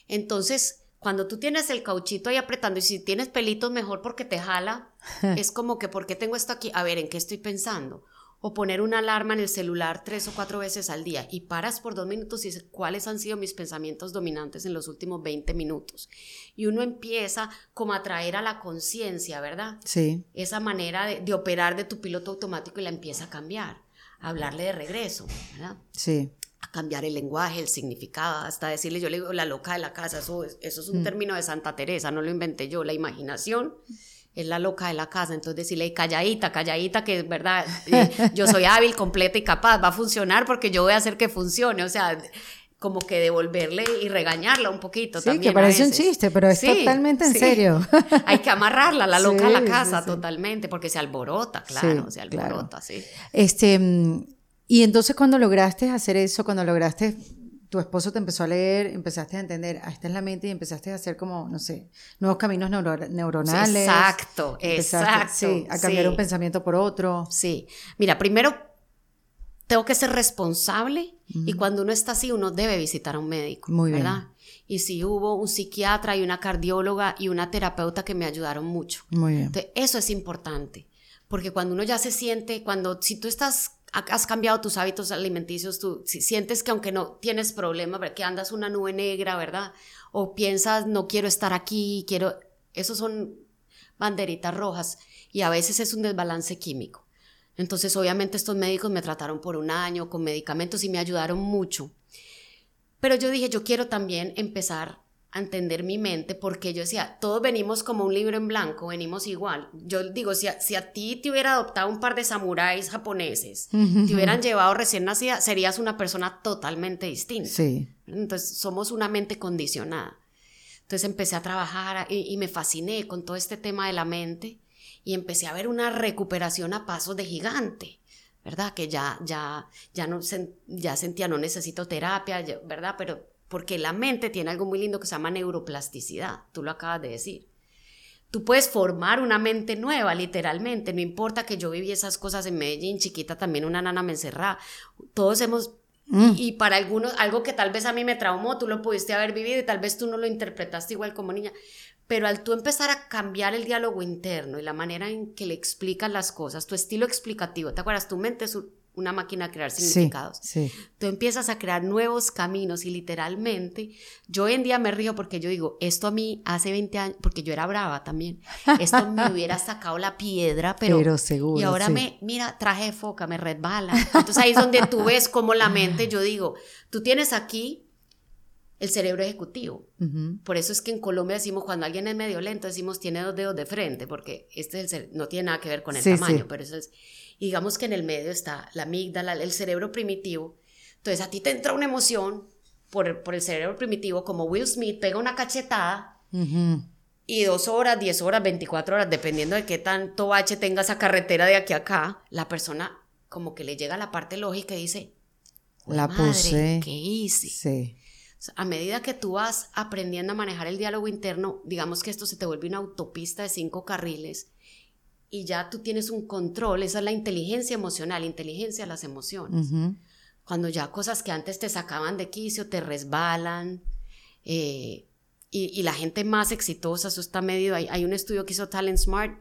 Entonces, cuando tú tienes el cauchito ahí apretando y si tienes pelitos mejor porque te jala, es como que ¿por qué tengo esto aquí? A ver, ¿en qué estoy pensando? O poner una alarma en el celular tres o cuatro veces al día y paras por dos minutos y dices cuáles han sido mis pensamientos dominantes en los últimos 20 minutos. Y uno empieza como a traer a la conciencia, ¿verdad? Sí. Esa manera de, de operar de tu piloto automático y la empieza a cambiar, a hablarle de regreso, ¿verdad? Sí a cambiar el lenguaje, el significado, hasta decirle, yo le digo la loca de la casa, eso, eso es un mm. término de Santa Teresa, no lo inventé yo, la imaginación es la loca de la casa, entonces decirle calladita, calladita, que es verdad, eh, yo soy hábil, completa y capaz, va a funcionar porque yo voy a hacer que funcione, o sea, como que devolverle y regañarla un poquito. Sí, que parece un chiste, pero es totalmente en serio. Hay que amarrarla, la loca de la casa, totalmente, porque se alborota, claro, se alborota, sí. Este mm, y entonces cuando lograste hacer eso, cuando lograste, tu esposo te empezó a leer, empezaste a entender, ah, esta es la mente y empezaste a hacer como, no sé, nuevos caminos neuronales. exacto, exacto. Sí, a cambiar un pensamiento por otro. Sí. Mira, primero tengo que ser responsable y cuando uno está así, uno debe visitar a un médico. Muy ¿verdad? Y si hubo un psiquiatra y una cardióloga y una terapeuta que me ayudaron mucho. Muy bien. Entonces, eso es importante. Porque cuando uno ya se siente, cuando si tú estás has cambiado tus hábitos alimenticios, tú si sientes que aunque no tienes problema, que andas una nube negra, ¿verdad? O piensas, no quiero estar aquí, quiero... Esos son banderitas rojas y a veces es un desbalance químico. Entonces, obviamente estos médicos me trataron por un año con medicamentos y me ayudaron mucho. Pero yo dije, yo quiero también empezar a entender mi mente, porque yo decía, todos venimos como un libro en blanco, venimos igual. Yo digo, si a, si a ti te hubiera adoptado un par de samuráis japoneses, te hubieran llevado recién nacida, serías una persona totalmente distinta. Sí. Entonces, somos una mente condicionada. Entonces empecé a trabajar y, me fasciné con todo este tema de la mente y empecé a ver una recuperación a pasos de gigante. ¿Verdad? Que ya, ya, ya, no, ya sentía, no necesito terapia, ¿verdad? Pero porque la mente tiene algo muy lindo que se llama neuroplasticidad, tú lo acabas de decir. Tú puedes formar una mente nueva, literalmente, no importa que yo viví esas cosas en Medellín, chiquita también una nana me encerraba, todos hemos, mm. y, para algunos, algo que tal vez a mí me traumó, tú lo pudiste haber vivido y tal vez tú no lo interpretaste igual como niña, pero al tú empezar a cambiar el diálogo interno y la manera en que le explicas las cosas, tu estilo explicativo, ¿te acuerdas? Tu mente es una máquina a crear significados. Sí, Tú empiezas a crear nuevos caminos y literalmente, yo hoy en día me río porque yo digo, esto a mí hace 20 años, porque yo era brava también, esto me hubiera sacado la piedra, pero... Pero seguro. Y ahora me, mira, traje de foca, me resbala. Entonces ahí es donde tú ves como la mente, yo digo, tú tienes aquí el cerebro ejecutivo. Por eso es que en Colombia decimos, cuando alguien es medio lento, decimos tiene dos dedos de frente, porque este es el, no tiene nada que ver con el tamaño, pero eso es y digamos que en el medio está la amígdala, el cerebro primitivo. Entonces a ti te entra una emoción por, por el cerebro primitivo, como Will Smith pega una cachetada y dos horas, diez horas, veinticuatro horas, dependiendo de qué tanto bache tenga esa carretera de aquí a acá, la persona como que le llega a la parte lógica y dice, la puse. ¿Qué hice? Sí. A medida que tú vas aprendiendo a manejar el diálogo interno, digamos que esto se te vuelve una autopista de cinco carriles y ya tú tienes un control, esa es la inteligencia emocional, inteligencia de las emociones. Cuando ya cosas que antes te sacaban de quicio, te resbalan, eh, y, la gente más exitosa, eso está medio, hay, hay un estudio que hizo Talent Smart,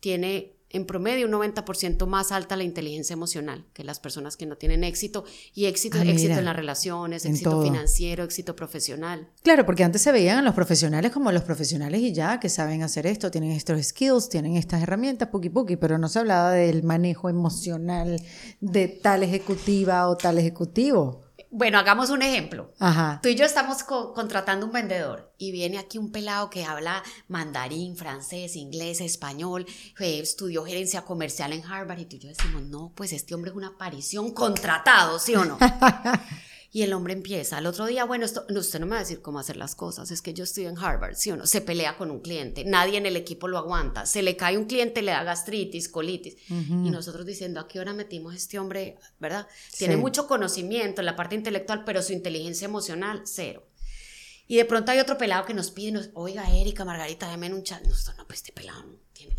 tiene en promedio un 90% más alta la inteligencia emocional que las personas que no tienen éxito y éxito, ah, éxito en las relaciones, éxito financiero, éxito profesional. Claro, porque antes se veían a los profesionales como los profesionales y ya, que saben hacer esto, tienen estos skills, tienen estas herramientas, puki puki, pero no se hablaba del manejo emocional de tal ejecutiva o tal ejecutivo. Bueno, hagamos un ejemplo. Tú y yo estamos contratando un vendedor y viene aquí un pelado que habla mandarín, francés, inglés, español, estudió gerencia comercial en Harvard y tú y yo decimos, no, pues este hombre es una aparición contratado, ¿sí o no? Y el hombre empieza, al otro día, bueno, esto, usted no me va a decir cómo hacer las cosas, es que yo estoy en Harvard, ¿sí o no? Se pelea con un cliente, nadie en el equipo lo aguanta, se le cae un cliente, le da gastritis, colitis. Y nosotros diciendo, ¿a qué hora metimos este hombre, verdad? Tiene mucho conocimiento en la parte intelectual, pero su inteligencia emocional, cero. Y de pronto hay otro pelado que nos pide, nos, oiga, Erika, Margarita, déme un chat. No, no, pues este pelado no tiene.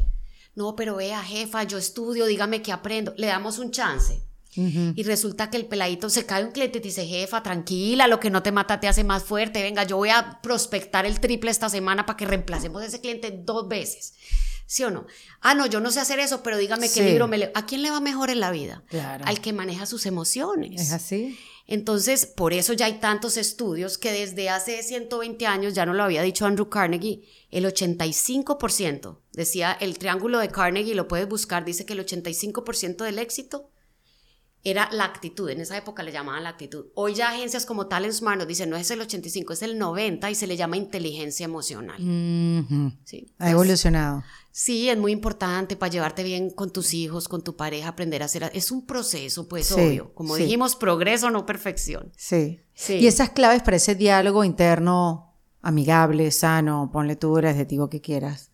No, pero vea, jefa, yo estudio, dígame qué aprendo. Le damos un chance. Y resulta que el peladito se cae un cliente y te dice, jefa, tranquila, lo que no te mata te hace más fuerte. Venga, yo voy a prospectar el triple esta semana para que reemplacemos a ese cliente dos veces. ¿Sí o no? Ah, no, yo no sé hacer eso, pero dígame qué libro me leo. ¿A quién le va mejor en la vida? Claro. Al que maneja sus emociones. Es así. Entonces, por eso ya hay tantos estudios que desde hace 120 años, ya no lo había dicho Andrew Carnegie, el 85%, decía el triángulo de Carnegie, lo puedes buscar, dice que el 85% del éxito era la actitud. En esa época le llamaban la actitud. Hoy ya agencias como Talent Smart nos dicen no es el 85, es el 90 y se le llama inteligencia emocional. sí, ha evolucionado. Sí, es muy importante para llevarte bien con tus hijos, con tu pareja, aprender a hacer. Es un proceso, pues obvio. Como dijimos, progreso, no perfección. Sí. sí. Y esas claves para ese diálogo interno amigable, sano, ponle tú el adjetivo que quieras.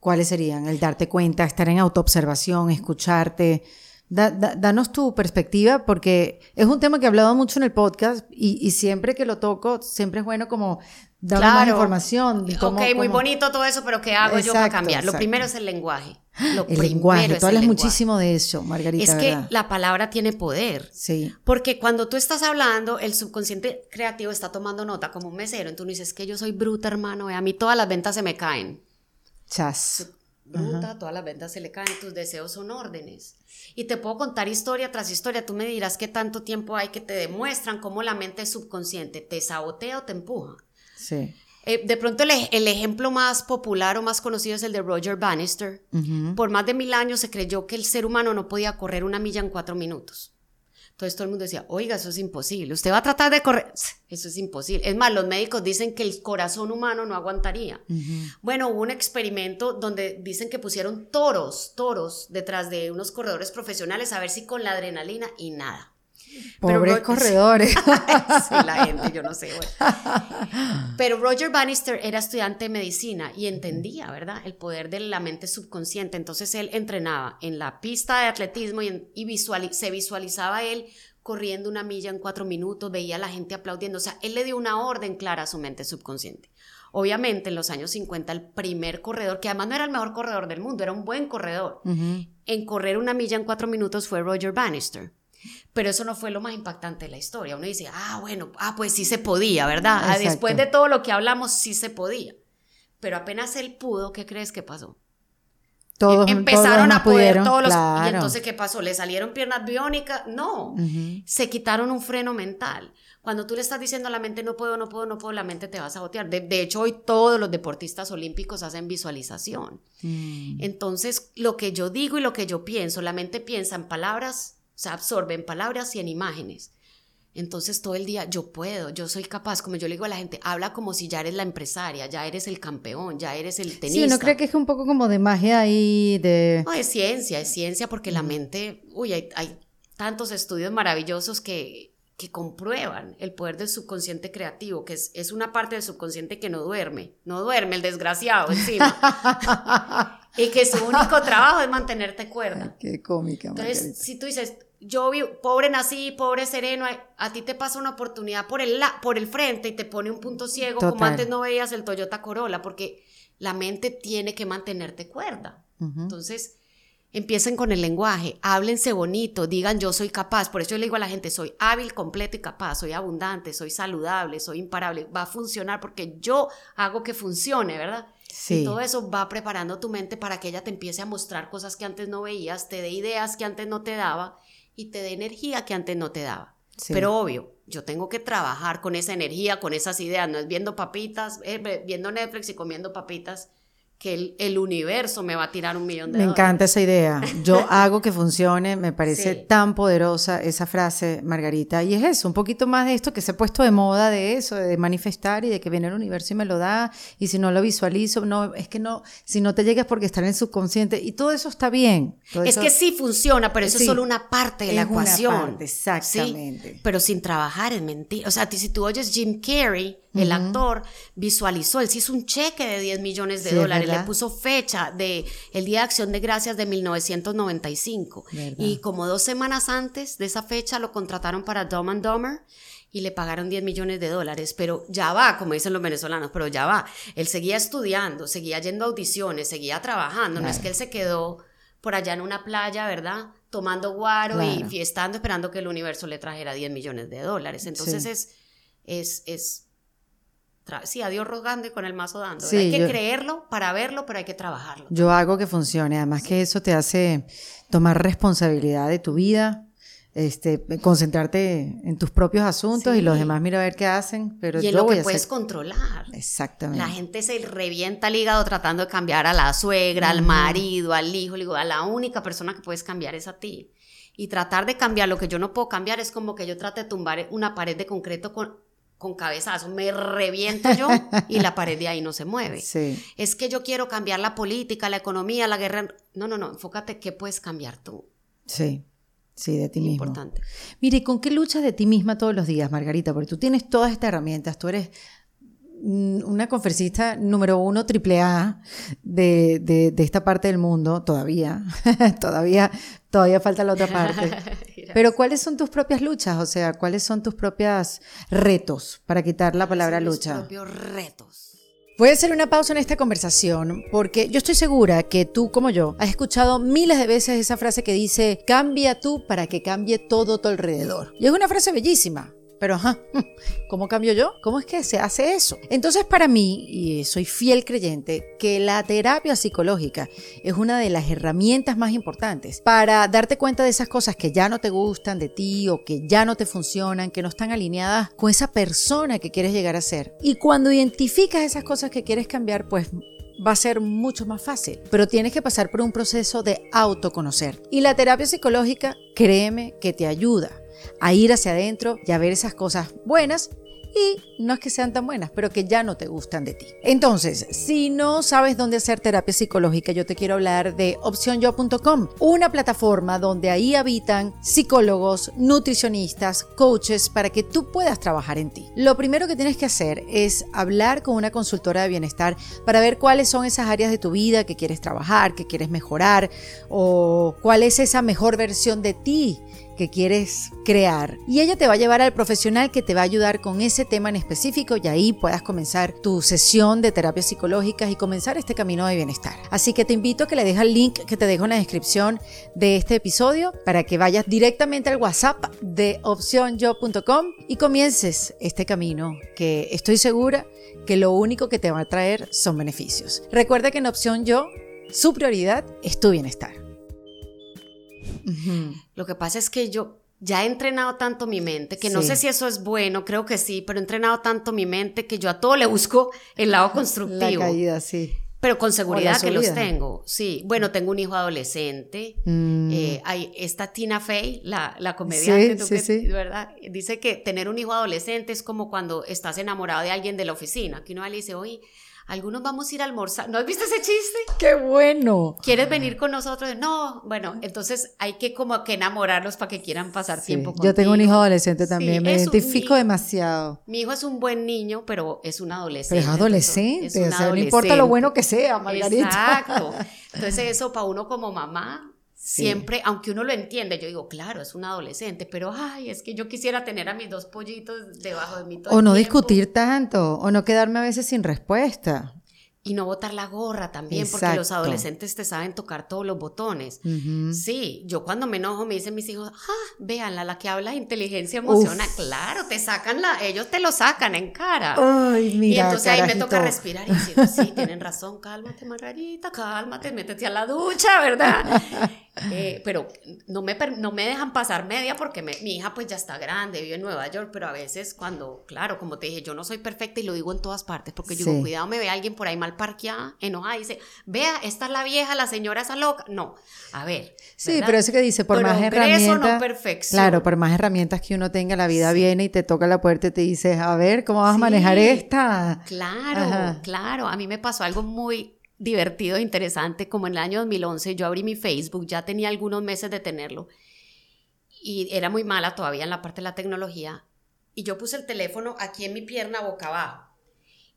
¿Cuáles serían? El darte cuenta, estar en autoobservación, escucharte danos tu perspectiva, porque es un tema que he hablado mucho en el podcast y, siempre que lo toco, siempre es bueno como dar más información. ok, muy bonito todo eso, pero ¿qué hago yo para cambiar? Lo primero es el lenguaje. el lenguaje, tú hablas muchísimo de eso, Margarita. Es que la palabra tiene poder. Sí. Porque cuando tú estás hablando, el subconsciente creativo está tomando nota como un mesero. Entonces tú dices que yo soy bruta, hermano. A mí todas las ventas se me caen. Chas bruta, todas las ventas se le caen, tus deseos son órdenes. Y te puedo contar historia tras historia, tú me dirás qué tanto tiempo hay que te demuestran cómo la mente subconsciente te sabotea o te empuja. Sí. Eh, de pronto el, el, ejemplo más popular o más conocido es el de Roger Bannister. Por más de mil años se creyó que el ser humano no podía correr una milla en cuatro minutos. Entonces todo el mundo decía, oiga, eso es imposible. Usted va a tratar de correr. Eso es imposible. Es más, los médicos dicen que el corazón humano no aguantaría. Bueno, hubo un experimento donde dicen que pusieron toros, toros, detrás de unos corredores profesionales a ver si con la adrenalina y nada. Pobres corredores. sí, la gente, yo no sé. Pero Roger Bannister era estudiante de medicina y entendía, ¿verdad? El poder de la mente subconsciente. Entonces él entrenaba en la pista de atletismo y, se visualizaba él corriendo una milla en cuatro minutos, veía a la gente aplaudiendo. O sea, él le dio una orden clara a su mente subconsciente. Obviamente, en los años 50, el primer corredor, que además no era el mejor corredor del mundo, era un buen corredor, en correr una milla en cuatro minutos fue Roger Bannister. Pero eso no fue lo más impactante de la historia. Uno dice, ah, bueno, ah, pues sí se podía, ¿verdad? Ah, después de todo lo que hablamos, sí se podía. Pero apenas él pudo, ¿qué crees que pasó? Todos, empezaron a poder todos los y entonces qué pasó le salieron piernas biónicas no se quitaron un freno mental cuando tú le estás diciendo a la mente no puedo no puedo no puedo la mente te va a sabotear de, de hecho hoy todos los deportistas olímpicos hacen visualización mm. entonces lo que yo digo y lo que yo pienso la mente piensa en palabras o sea, absorben palabras y en imágenes. Entonces todo el día yo puedo, yo soy capaz, como yo le digo a la gente, habla como si ya eres la empresaria, ya eres el campeón, ya eres el tenista. Sí, uno cree que es un poco como de magia ahí, de... No, es ciencia, es ciencia porque la mente, uy, hay, hay tantos estudios maravillosos que, que comprueban el poder del subconsciente creativo, que es, es, una parte del subconsciente que no duerme, no duerme el desgraciado encima. y que su único trabajo es mantenerte cuerda. qué cómica. Entonces, si tú dices, yo vi, pobre nací, pobre sereno, a, ti te pasa una oportunidad por el, por el frente y te pone un punto ciego, como antes no veías el Toyota Corolla, porque la mente tiene que mantenerte cuerda. Entonces, empiecen con el lenguaje, háblense bonito, digan yo soy capaz. Por eso yo le digo a la gente, soy hábil, completo y capaz, soy abundante, soy saludable, soy imparable. Va a funcionar porque yo hago que funcione, ¿verdad? Sí. Y todo eso va preparando tu mente para que ella te empiece a mostrar cosas que antes no veías, te dé ideas que antes no te daba y te dé energía que antes no te daba. Pero obvio, yo tengo que trabajar con esa energía, con esas ideas, no es viendo papitas, eh, viendo Netflix y comiendo papitas que el, universo me va a tirar un millón de me dólares. Me encanta esa idea. Yo hago que funcione, me parece tan poderosa esa frase, Margarita. Y es eso, un poquito más de esto que se ha puesto de moda, de eso, de manifestar y de que viene el universo y me lo da. Y si no lo visualizo, no, es que no, si no te llegas porque está en el subconsciente. Y todo eso está bien. es que sí funciona, pero eso es solo una parte de la ecuación. exactamente. Pero sin trabajar en mentir. O sea, si tú oyes Jim Carrey, el actor visualizó, él se hizo un cheque de 10 millones de dólares, le puso fecha de el Día de Acción de Gracias de 1995. Y como dos semanas antes de esa fecha lo contrataron para Dumb and Dumber y le pagaron 10 millones de dólares, pero ya va, como dicen los venezolanos, pero ya va. Él seguía estudiando, seguía yendo a audiciones, seguía trabajando, no es que él se quedó por allá en una playa, ¿verdad? Tomando guaro y fiestando, esperando que el universo le trajera 10 millones de dólares. Entonces es, es, es sí, a Dios rogando y con el mazo dando. hay que creerlo para verlo, pero hay que trabajarlo. Yo hago que funcione, además que eso te hace tomar responsabilidad de tu vida, este, concentrarte en tus propios asuntos y los demás mira a ver qué hacen, pero y en yo lo que puedes controlar. Exactamente. La gente se revienta el hígado tratando de cambiar a la suegra, al marido, al hijo, digo, a la única persona que puedes cambiar es a ti. Y tratar de cambiar lo que yo no puedo cambiar es como que yo trate de tumbar una pared de concreto con con cabezazo, me reviento yo y la pared de ahí no se mueve. Sí. Es que yo quiero cambiar la política, la economía, la guerra. No, no, no, enfócate qué puedes cambiar tú. Sí. Sí, de ti mismo. Importante. Mire, ¿con qué luchas de ti misma todos los días, Margarita? Porque tú tienes todas estas herramientas, tú eres una conferencista número uno triple A de, de, de, esta parte del mundo, todavía, todavía, todavía falta la otra parte. Pero ¿cuáles son tus propias luchas? O sea, ¿cuáles son tus propios retos para quitar la palabra lucha? Propios retos. Voy a hacer una pausa en esta conversación porque yo estoy segura que tú como yo has escuchado miles de veces esa frase que dice, cambia tú para que cambie todo tu alrededor. Y es una frase bellísima, pero, ajá, ¿cómo cambio yo? ¿Cómo es que se hace eso? Entonces, para mí, y soy fiel creyente, que la terapia psicológica es una de las herramientas más importantes para darte cuenta de esas cosas que ya no te gustan de ti o que ya no te funcionan, que no están alineadas con esa persona que quieres llegar a ser. Y cuando identificas esas cosas que quieres cambiar, pues va a ser mucho más fácil, pero tienes que pasar por un proceso de autoconocer. Y la terapia psicológica, créeme que te ayuda a ir hacia adentro y a ver esas cosas buenas y no es que sean tan buenas, pero que ya no te gustan de ti. Entonces, si no sabes dónde hacer terapia psicológica, yo te quiero hablar de opcionyo.com, una plataforma donde ahí habitan psicólogos, nutricionistas, coaches para que tú puedas trabajar en ti. Lo primero que tienes que hacer es hablar con una consultora de bienestar para ver cuáles son esas áreas de tu vida que quieres trabajar, que quieres mejorar o cuál es esa mejor versión de ti que quieres crear. Y ella te va a llevar al profesional que te va a ayudar con ese tema en específico y ahí puedas comenzar tu sesión de terapias psicológicas y comenzar este camino de bienestar. Así que te invito a que le dejes el link que te dejo en la descripción de este episodio para que vayas directamente al WhatsApp de opcionyo.com y comiences este camino que estoy segura que lo único que te va a traer son beneficios. Recuerda que en Opción Yo, su prioridad es tu bienestar. Lo que pasa es que yo ya he entrenado tanto mi mente, que no sé si eso es bueno, creo que sí, pero he entrenado tanto mi mente que yo a todo le busco el lado constructivo. La caída, sí. Pero con seguridad que los tengo, sí. Bueno, tengo un hijo adolescente. Mm. Eh, hay esta Tina Fey, la, la comediante, ¿verdad? Dice que tener un hijo adolescente es como cuando estás enamorado de alguien de la oficina, que uno le dice, oye, algunos vamos a ir a almorzar. ¿No has visto ese chiste? ¡Qué bueno! ¿Quieres venir con nosotros? No, bueno, entonces hay que como que enamorarlos para que quieran pasar tiempo contigo. Yo tengo un hijo adolescente también, me identifico demasiado. Mi hijo es un buen niño, pero es un adolescente. Pero es adolescente, o sea, no importa lo bueno que sea, Margarita. Exacto. Entonces eso para uno como mamá siempre, aunque uno lo entiende, yo digo, claro, es un adolescente, pero ay, es que yo quisiera tener a mis dos pollitos debajo de mi todo O no discutir tanto, o no quedarme a veces sin respuesta. Y no botar la gorra también, porque los adolescentes te saben tocar todos los botones. Sí, yo cuando me enojo me dicen mis hijos, ah, véanla, la que habla de inteligencia emocional. Claro, te sacan la, ellos te lo sacan en cara. Ay, y mira, entonces ahí me toca respirar y decir, sí, tienen razón, cálmate, Margarita, cálmate, métete a la ducha, ¿verdad? Eh, pero no me, no me dejan pasar media porque me- mi hija pues ya está grande, vive en Nueva York, pero a veces cuando, claro, como te dije, yo no soy perfecta y lo digo en todas partes, porque yo Sí. digo, cuidado, me ve alguien por ahí mal parqueada, enojada, dice, vea, esta es la vieja, la señora esa loca. No, a ver. Sí, ¿verdad? pero eso que dice, por más herramientas. no perfección. Claro, por más herramientas que uno tenga, la vida viene y te toca la puerta y te dice, a ver, ¿cómo vas a manejar esta? Claro, Ajá. claro. A mí me pasó algo muy divertido, e interesante, como en el año 2011 yo abrí mi Facebook, ya tenía algunos meses de tenerlo y era muy mala todavía en la parte de la tecnología y yo puse el teléfono aquí en mi pierna boca abajo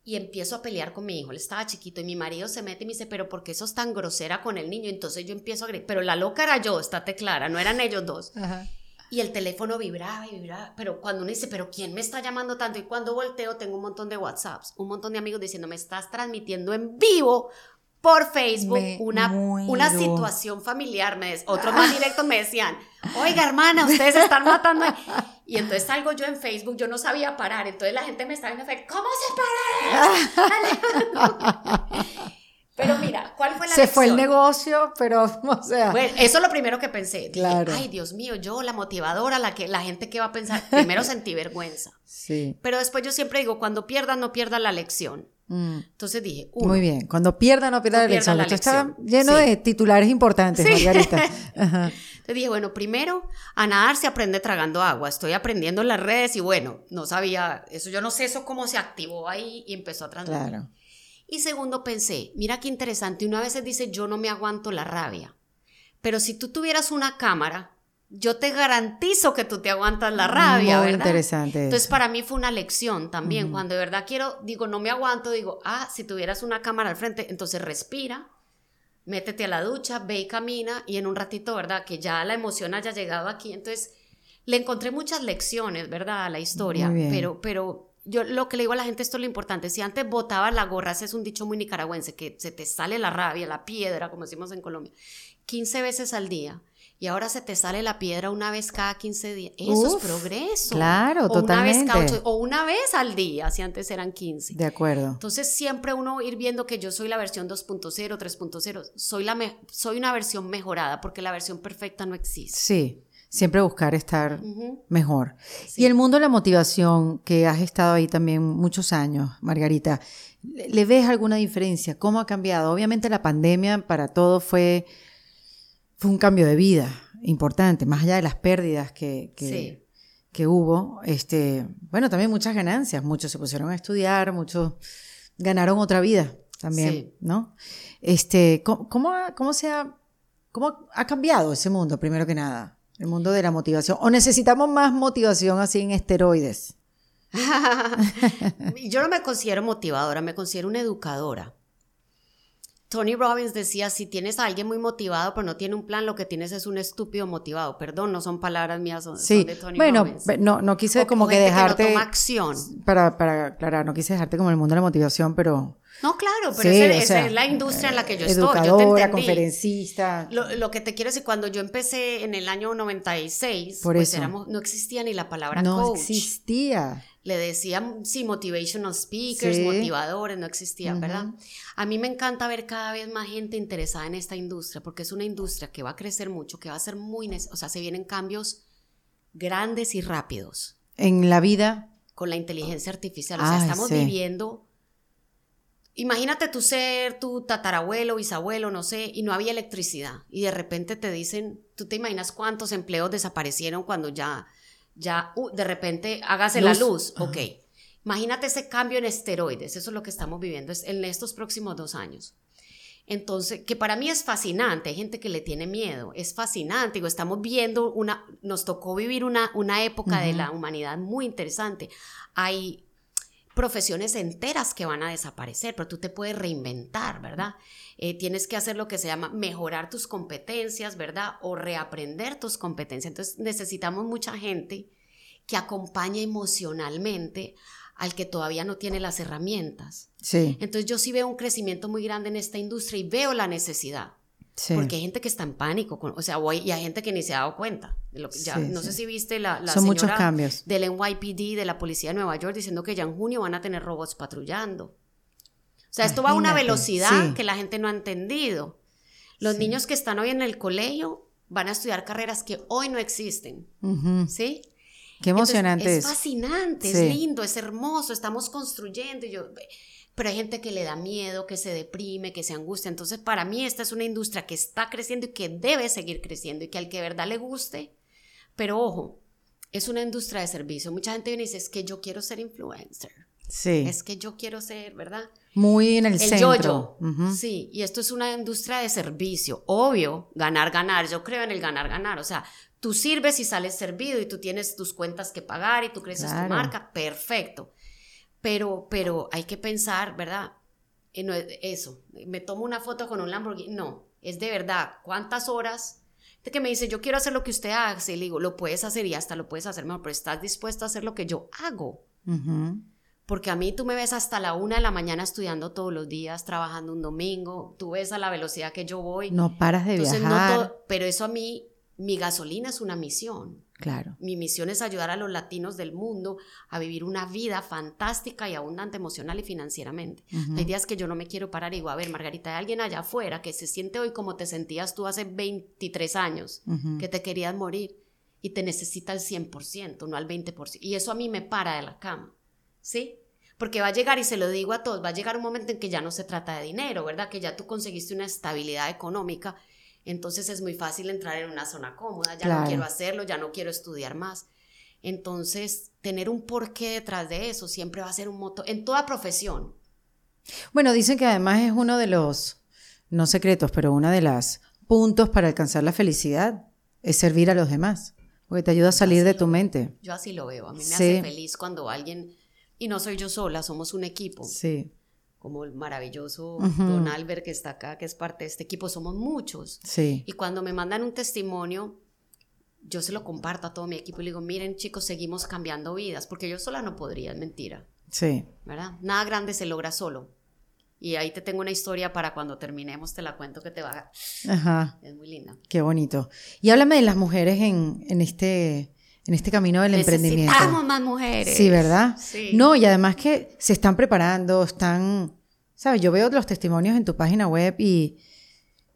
y empiezo a pelear con mi hijo, él estaba chiquito y mi marido se mete y me dice, pero ¿por qué sos tan grosera con el niño? Entonces yo empiezo a gritar, pero la loca era yo, estate clara, no eran ellos dos. Ajá. Y el teléfono vibraba y vibraba, pero cuando uno dice, pero ¿quién me está llamando tanto? Y cuando volteo tengo un montón de WhatsApps, un montón de amigos diciendo, me estás transmitiendo en vivo por Facebook Me una, una situación familiar. Me des- otros más directos me decían, oiga hermana, ustedes están matando. Y entonces salgo yo en Facebook, yo no sabía parar, entonces la gente me estaba viendo, ¿cómo se para? pero mira, ¿cuál fue la Se fue el lección? negocio, pero, o sea, Bueno, eso es lo primero que pensé. Claro. ay, Dios mío, yo, la motivadora, la, que, la gente que va a pensar. Primero sentí vergüenza. sí. Pero después yo siempre digo, cuando pierdas, no pierdas la lección. Mm. Entonces dije, uno, Muy bien. Cuando pierda, no pierda No la pierda elección. la Esto está lección. lleno Sí. de titulares importantes, Sí. Margarita. Ajá. Entonces dije, bueno, primero, a nadar se aprende tragando agua. Estoy aprendiendo en las redes y bueno, no sabía eso. Yo no sé eso cómo se activó ahí y empezó a transmitir. Claro. Y segundo, pensé, mira qué interesante. Una vez dice, yo no me aguanto la rabia. Pero si tú tuvieras una cámara, yo te garantizo que tú te aguantas la rabia, Muy ¿verdad? interesante. Entonces, eso. para mí fue una lección también. Cuando de verdad quiero, digo, no me aguanto, digo, ah, si tuvieras una cámara al frente, entonces respira, métete a la ducha, ve y camina, y en un ratito, ¿verdad? Que ya la emoción haya llegado aquí. Entonces, le encontré muchas lecciones, ¿verdad? A la historia. Pero, pero yo lo que le digo a la gente, esto es lo importante. Si antes botaba la gorra, ese es un dicho muy nicaragüense, que se te sale la rabia, la piedra, como decimos en Colombia, 15 veces al día. Y ahora se te sale la piedra una vez cada 15 días. Eso Uf, es progreso. claro, o Una vez cada totalmente. o una vez al día, si antes eran 15. De acuerdo. Entonces siempre uno ir viendo que yo soy la versión 2.0, 3.0, soy, la me- soy una versión mejorada porque la versión perfecta no existe. Sí. Siempre buscar estar mejor. Sí. Y el mundo de la motivación, que has estado ahí también muchos años, Margarita, ¿le le ves alguna diferencia? ¿Cómo ha cambiado? Obviamente la pandemia para todos fue, fue un cambio de vida importante, más allá de las pérdidas que, que, Sí. que hubo. Este, bueno, también muchas ganancias. Muchos se pusieron a estudiar, muchos ganaron otra vida también, Sí. ¿no? Este, ¿cómo, cómo ha, cómo se ha, cómo ha cambiado ese mundo, primero que nada? El mundo de la motivación. ¿O necesitamos más motivación así en esteroides? Yo no me considero motivadora, me considero una educadora. Tony Robbins decía, si tienes a alguien muy motivado pero no tiene un plan, lo que tienes es un estúpido motivado. Perdón, no son palabras mías, son, son Sí, de Tony bueno, Robbins. pe- no, no quise O- como que dejarte, no toma acción. para, para aclarar, no quise dejarte como en el mundo de la motivación, pero... No, claro, pero sí, esa sea, es la industria en la que yo estoy. Yo te conferencista. Lo, lo que te quiero decir, cuando yo empecé en el año 96, Por pues eso. éramos, no existía ni la palabra no coach. existía. Le decían, sí, motivational speakers, Sí. motivadores, no existían, Ujú. ¿verdad? A mí me encanta ver cada vez más gente interesada en esta industria, porque es una industria que va a crecer mucho, que va a ser muy, o sea, se vienen cambios grandes y rápidos En la vida, con la inteligencia artificial. O sea, Ay, estamos sí. viviendo. Imagínate tú ser tu tatarabuelo, bisabuelo, no sé, y no había electricidad. Y de repente te dicen, tú te imaginas cuántos empleos desaparecieron cuando ya, ya, uh, de repente hágase la Luz. luz. Ok. Imagínate ese cambio en esteroides. Eso es lo que estamos viviendo en estos próximos dos años. Entonces, que para mí es fascinante, hay gente que le tiene miedo, es fascinante, digo, estamos viendo una, nos tocó vivir una, una época de la humanidad muy interesante. Hay profesiones enteras que van a desaparecer, pero tú te puedes reinventar, ¿verdad? Eh, tienes que hacer lo que se llama mejorar tus competencias, ¿verdad? O reaprender tus competencias. Entonces necesitamos mucha gente que acompañe emocionalmente al que todavía no tiene las herramientas. Sí. Entonces yo sí veo un crecimiento muy grande en esta industria y veo la necesidad. Sí. Porque hay gente que está en pánico, con- o sea, hay- y hay gente que ni se ha dado cuenta. De lo que ya, Sí, no sé sí. si viste la, la Son muchos señora cambios. del NYPD, de la Policía de Nueva York, diciendo que ya en junio van a tener robots patrullando. O sea, esto va a una Imagínate, velocidad que la gente no ha entendido. Los niños que están hoy en el colegio van a estudiar carreras que hoy no existen, Ujú. ¿sí? Qué Entonces, emocionante es eso. fascinante, es lindo, es hermoso, estamos construyendo. y yo, pero hay gente que le da miedo, que se deprime, que se angustia. Entonces, para mí, esta es una industria que está creciendo y que debe seguir creciendo y que al que de verdad le guste. Pero ojo, es una industria de servicio. Mucha gente viene y dice: Es que yo quiero ser influencer. Sí. Es que yo quiero ser, ¿verdad? Muy en el, El centro. yo-yo. Ujú. Sí, y esto es una industria de servicio. Obvio, ganar, ganar. Yo creo en el ganar, ganar. O sea, tú sirves y sales servido y tú tienes tus cuentas que pagar y tú creces Claro. tu marca. Perfecto. Pero, pero hay que pensar, ¿verdad? Eh, no es eso. Me tomo una foto con un Lamborghini. No, es de verdad. ¿Cuántas horas? De que me dice, yo quiero hacer lo que usted hace. Y le digo, lo puedes hacer y hasta lo puedes hacer mejor, pero estás dispuesto a hacer lo que yo hago. Porque a mí tú me ves hasta la una de la mañana estudiando todos los días, trabajando un domingo, tú ves a la velocidad que yo voy. No paras de Entonces, no viajar. todo- pero eso a mí, mi gasolina es una misión. Claro. Mi misión es ayudar a los latinos del mundo a vivir una vida fantástica y abundante emocional y financieramente. Ujú. Hay días que yo no me quiero parar y digo, a ver, Margarita, hay alguien allá afuera que se siente hoy como te sentías tú hace 23 años, que te querías morir y te necesita al 100%, no al 20%. Y eso a mí me para de la cama, ¿sí? Porque va a llegar, y se lo digo a todos, va a llegar un momento en que ya no se trata de dinero, ¿verdad? Que ya tú conseguiste una estabilidad económica, entonces es muy fácil entrar en una zona cómoda, ya Claro. no quiero hacerlo, ya no quiero estudiar más. Entonces, tener un porqué detrás de eso siempre va a ser un motor, en toda profesión. Bueno, dicen que además es uno de los, no secretos, pero uno de los puntos para alcanzar la felicidad es servir a los demás, porque te ayuda a salir de tu mente. Yo así lo veo, a mí me Sí. hace feliz cuando alguien, y no soy yo sola, somos un equipo. Sí, como el maravilloso. Don Albert que está acá, que es parte de este equipo, somos muchos. sí. Y cuando me mandan un testimonio, yo se lo comparto a todo mi equipo y le digo, miren chicos, seguimos cambiando vidas, porque yo sola no podría, es mentira, Sí. ¿verdad? Nada grande se logra solo. Y ahí te tengo una historia para cuando terminemos, te la cuento que te va a... Ajá. Es muy linda. Qué bonito. Y háblame de las mujeres en, en este, en este camino del emprendimiento. Necesitamos más mujeres. Sí, ¿verdad? Sí. No, y además que se están preparando, están, ¿sabes? Yo veo los testimonios en tu página web y,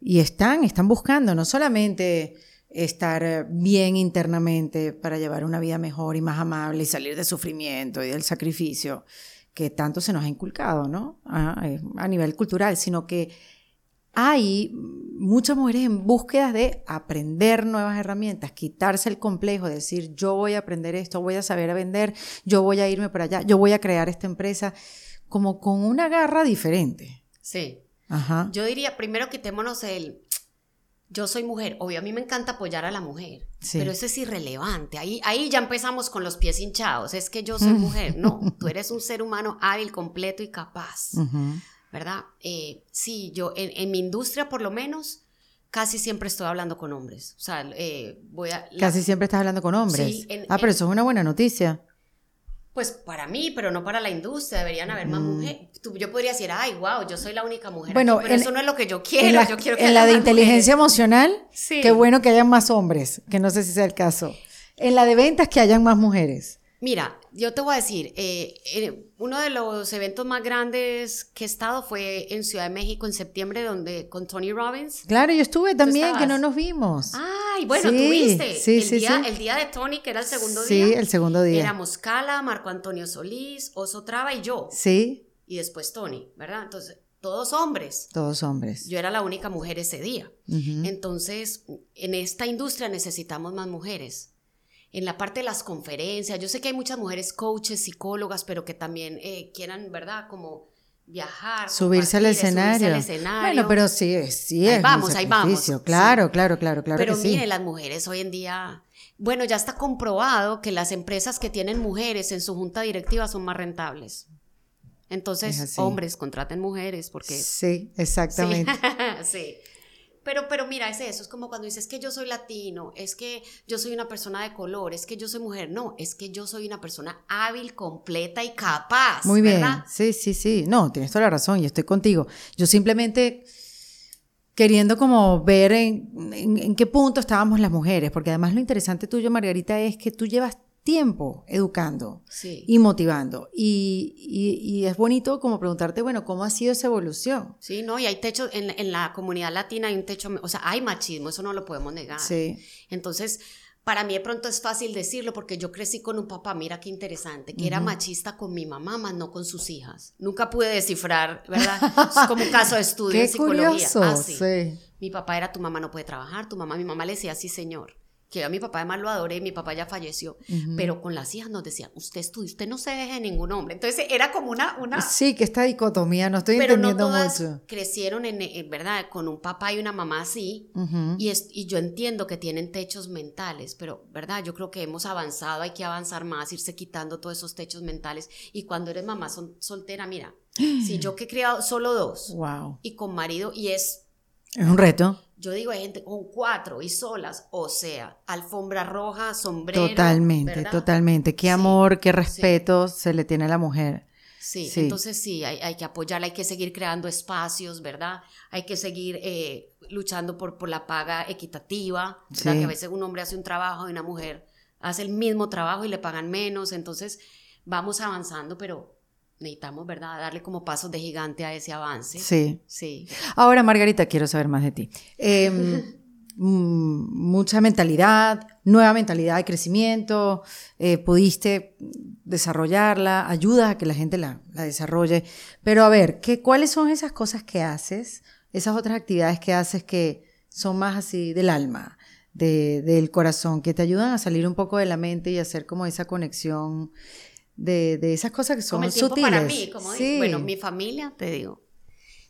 y están, están buscando no solamente estar bien internamente para llevar una vida mejor y más amable y salir del sufrimiento y del sacrificio que tanto se nos ha inculcado, ¿no? A, eh, a nivel cultural, sino que hay muchas mujeres en búsqueda de aprender nuevas herramientas, quitarse el complejo, de decir, yo voy a aprender esto, voy a saber a vender, yo voy a irme para allá, yo voy a crear esta empresa, como con una garra diferente. Sí. Ajá. Yo diría, primero quitémonos el... Yo soy mujer, obvio, a mí me encanta apoyar a la mujer, Sí. pero eso es irrelevante. Ahí, ahí ya empezamos con los pies hinchados. Es que yo soy mujer. No, tú eres un ser humano hábil, completo y capaz, Ujú. ¿Verdad? Eh, sí, yo en, en mi industria por lo menos casi siempre estoy hablando con hombres. O sea, eh, voy a... la- Casi siempre estás hablando con hombres. Sí, en- ah, pero en- eso es una buena noticia. Pues para mí, pero no para la industria, deberían haber más mujeres. Tú- Yo podría decir, ay, wow, yo soy la única mujer. Mm. Bueno, aquí", pero en- eso no es lo que yo quiero. en la, yo quiero que en la de inteligencia mujeres. emocional, Sí. qué bueno que hayan más hombres, que no sé si sea el caso. En la de ventas, que hayan más mujeres. Mira, yo te voy a decir, eh, eh, uno de los eventos más grandes que he estado fue en Ciudad de México en septiembre, donde con Tony Robbins. Claro, yo estuve también, que no nos vimos. Ay, bueno, Sí, tú viste. sí, el, sí, día, sí. el día de Tony, que era el segundo sí, día. el segundo día. Éramos Cala, Marco Antonio Solís, Oso Traba y yo. Sí, Y después Tony, ¿verdad? Entonces, todos hombres. todos hombres. Yo era la única mujer ese día. Entonces, en esta industria necesitamos más mujeres. En la parte de las conferencias, yo sé que hay muchas mujeres coaches, psicólogas, pero que también eh, quieran, ¿verdad? Como viajar. Subirse al escenario. subirse al escenario. Bueno, pero sí, es- sí Ahí es. un vamos, ahí vamos, sí. Claro, claro, claro, claro. Pero que sí. mire, las mujeres hoy en día, bueno, ya está comprobado que las empresas que tienen mujeres en su junta directiva son más rentables. Entonces, hombres, contraten mujeres porque... Sí, exactamente. sí. Pero, pero mira, es eso, es como cuando dices que yo soy latino, es que yo soy una persona de color, es que yo soy mujer. No, es que yo soy una persona hábil, completa y capaz. Muy bien. Sí, sí, sí. No, tienes toda la razón y estoy contigo. Yo simplemente queriendo como ver en, en qué punto estábamos las mujeres, porque además lo interesante tuyo, Margarita, es que tú llevas tiempo educando y motivando. Y, es bonito como preguntarte, bueno, ¿cómo ha sido esa evolución? Sí, no, y hay techo, en, la comunidad latina hay un techo, o sea, hay machismo, eso no lo podemos negar. Sí. Entonces, para mí de pronto es fácil decirlo porque yo crecí con un papá, mira qué interesante, que era machista con mi mamá, más no con sus hijas. Nunca pude descifrar, ¿verdad? Es como un caso de estudio en psicología. Curioso, ah, sí. Mi papá era tu mamá no puede trabajar, tu mamá, mi mamá le decía sí, señor que a mi papá además lo adoré, mi papá ya falleció, pero con las hijas nos decían, usted estudia, usted no se deje de ningún hombre. Entonces era como una... una sí, que esta dicotomía, no estoy pero entendiendo no todas mucho. crecieron, en, ¿verdad? Con un papá y una mamá así, y, es, y yo entiendo que tienen techos mentales, pero, ¿verdad? Yo creo que hemos avanzado, hay que avanzar más, irse quitando todos esos techos mentales, y cuando eres mamá son, soltera, mira, si yo que he criado solo dos, wow. y con marido, y es... Es un reto yo digo, hay gente con cuatro y solas, o sea, alfombra roja, sombrero. Totalmente, totalmente. Qué amor, qué respeto se le tiene a la mujer. Sí, entonces sí, hay, que apoyarla, hay que seguir creando espacios, ¿verdad? Hay que seguir eh, luchando por, por la paga equitativa, ¿verdad? Que a veces un hombre hace un trabajo y una mujer hace el mismo trabajo y le pagan menos, entonces vamos avanzando, pero necesitamos, ¿verdad?, darle como pasos de gigante a ese avance. Sí. Sí. Ahora, Margarita, quiero saber más de ti. Em, mm, mucha mentalidad, nueva mentalidad de crecimiento, eh, pudiste desarrollarla, ayudas a que la gente la, desarrolle. Pero a ver, ¿qué, ¿cuáles son esas cosas que haces, esas otras actividades que haces que son más así del alma, del corazón, que te ayudan a salir un poco de la mente y hacer como esa conexión de, de esas cosas que son como el tiempo sutiles. para mí, como sí. bueno, mi familia, te digo,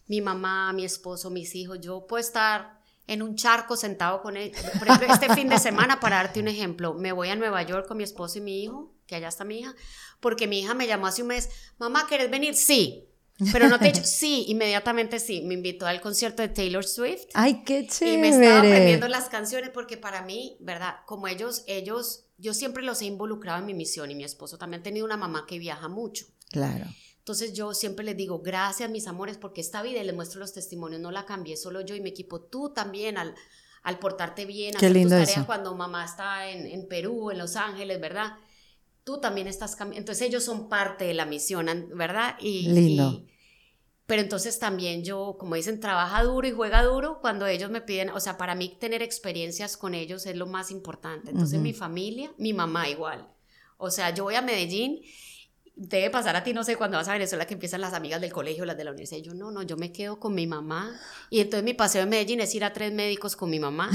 mi mamá, mi esposo, mis hijos, yo puedo estar en un charco sentado con él. Por ejemplo, este fin de semana, para darte un ejemplo, me voy a Nueva York con mi esposo y mi hijo, que allá está mi hija, porque mi hija me llamó hace un mes, mamá, ¿quieres venir? Sí. Pero no te he dicho, sí, inmediatamente sí. Me invitó al concierto de Taylor Swift. Ay, qué chévere. Y me estaba aprendiendo las canciones porque para mí, ¿verdad? Como ellos, ellos yo siempre los he involucrado en mi misión y mi esposo también ha tenido una mamá que viaja mucho. Claro. Entonces yo siempre les digo, gracias mis amores, porque esta vida, y les muestro los testimonios, no la cambié solo yo y mi equipo, tú también al, al portarte bien, Qué hacer tus tareas cuando mamá está en, en, Perú, en Los Ángeles, ¿verdad? Tú también estás cambiando. Entonces ellos son parte de la misión, ¿verdad? Y, lindo. Pero entonces también yo, como dicen, trabaja duro y juega duro cuando ellos me piden, o sea, para mí tener experiencias con ellos es lo más importante. Entonces mi familia, mi mamá igual. O sea, yo voy a Medellín, debe pasar a ti, no sé, cuando vas a Venezuela que empiezan las amigas del colegio, las de la universidad. yo, no, no, yo me quedo con mi mamá. Y entonces mi paseo en Medellín es ir a tres médicos con mi mamá,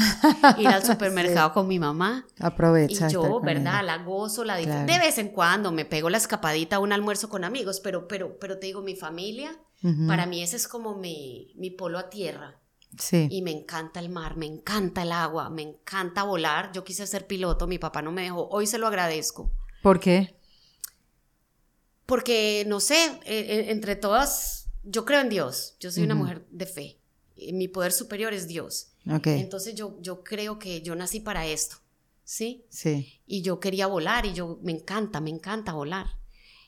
ir al supermercado con mi mamá. Aprovecha. Y yo, ¿verdad? La gozo, la De vez en cuando me pego la escapadita a un almuerzo con amigos, pero, pero, pero te digo, mi familia para mí ese es como mi, mi polo a tierra. Sí. Y me encanta el mar, me encanta el agua, me encanta volar. Yo quise ser piloto, mi papá no me dejó. Hoy se lo agradezco. ¿Por qué? Porque, no sé, e, e, entre todas, yo creo en Dios. Yo soy una mujer de fe. Mi poder superior es Dios. Okay. Entonces yo, yo creo que yo nací para esto. ¿Sí? Sí. Y yo quería volar y yo me encanta, me encanta volar.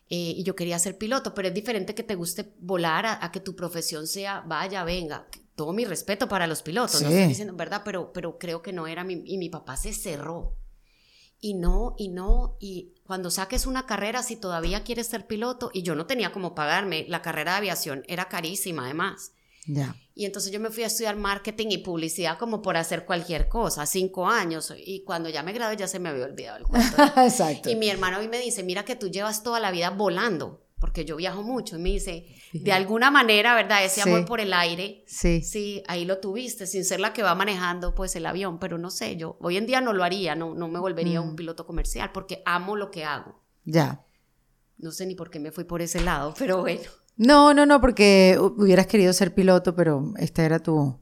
Eh, y yo quería ser piloto, pero es diferente que te guste volar a, que tu profesión sea, vaya, venga, todo mi respeto para los pilotos, no estoy diciendo, ¿verdad? Pero, pero creo que no era mi, y mi papá se cerró. Y no, y no, y cuando saques una carrera, si todavía quieres ser piloto, y yo no tenía como pagarme, la carrera de aviación era carísima además. Y entonces yo me fui a estudiar marketing y publicidad como por hacer cualquier cosa, cinco años. Y cuando ya me gradué ya se me había olvidado el cuento. Exacto. Y mi hermano hoy me dice, mira que tú llevas toda la vida volando, porque yo viajo mucho. Y me dice, de alguna manera, ¿verdad? Ese amor por el aire. Sí. Sí, ahí lo tuviste, sin ser la que va manejando pues el avión. Pero no sé, yo hoy en día no lo haría, no, no me volvería un mm. piloto comercial porque amo lo que hago. Ya. No sé ni por qué me fui por ese lado, pero bueno. No, no, no, porque hubieras querido ser piloto, pero esta era tu,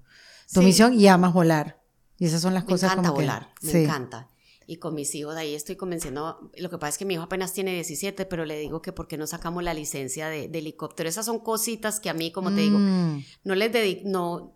tu misión y amas volar. Y esas son las cosas como volar, me encanta. Y con mis hijos ahí estoy convenciendo, lo que pasa es que mi hijo apenas tiene 17, pero le digo que por qué no sacamos la licencia de, helicóptero. Esas son cositas que a mí, como te digo, Mm. no les dedico, no,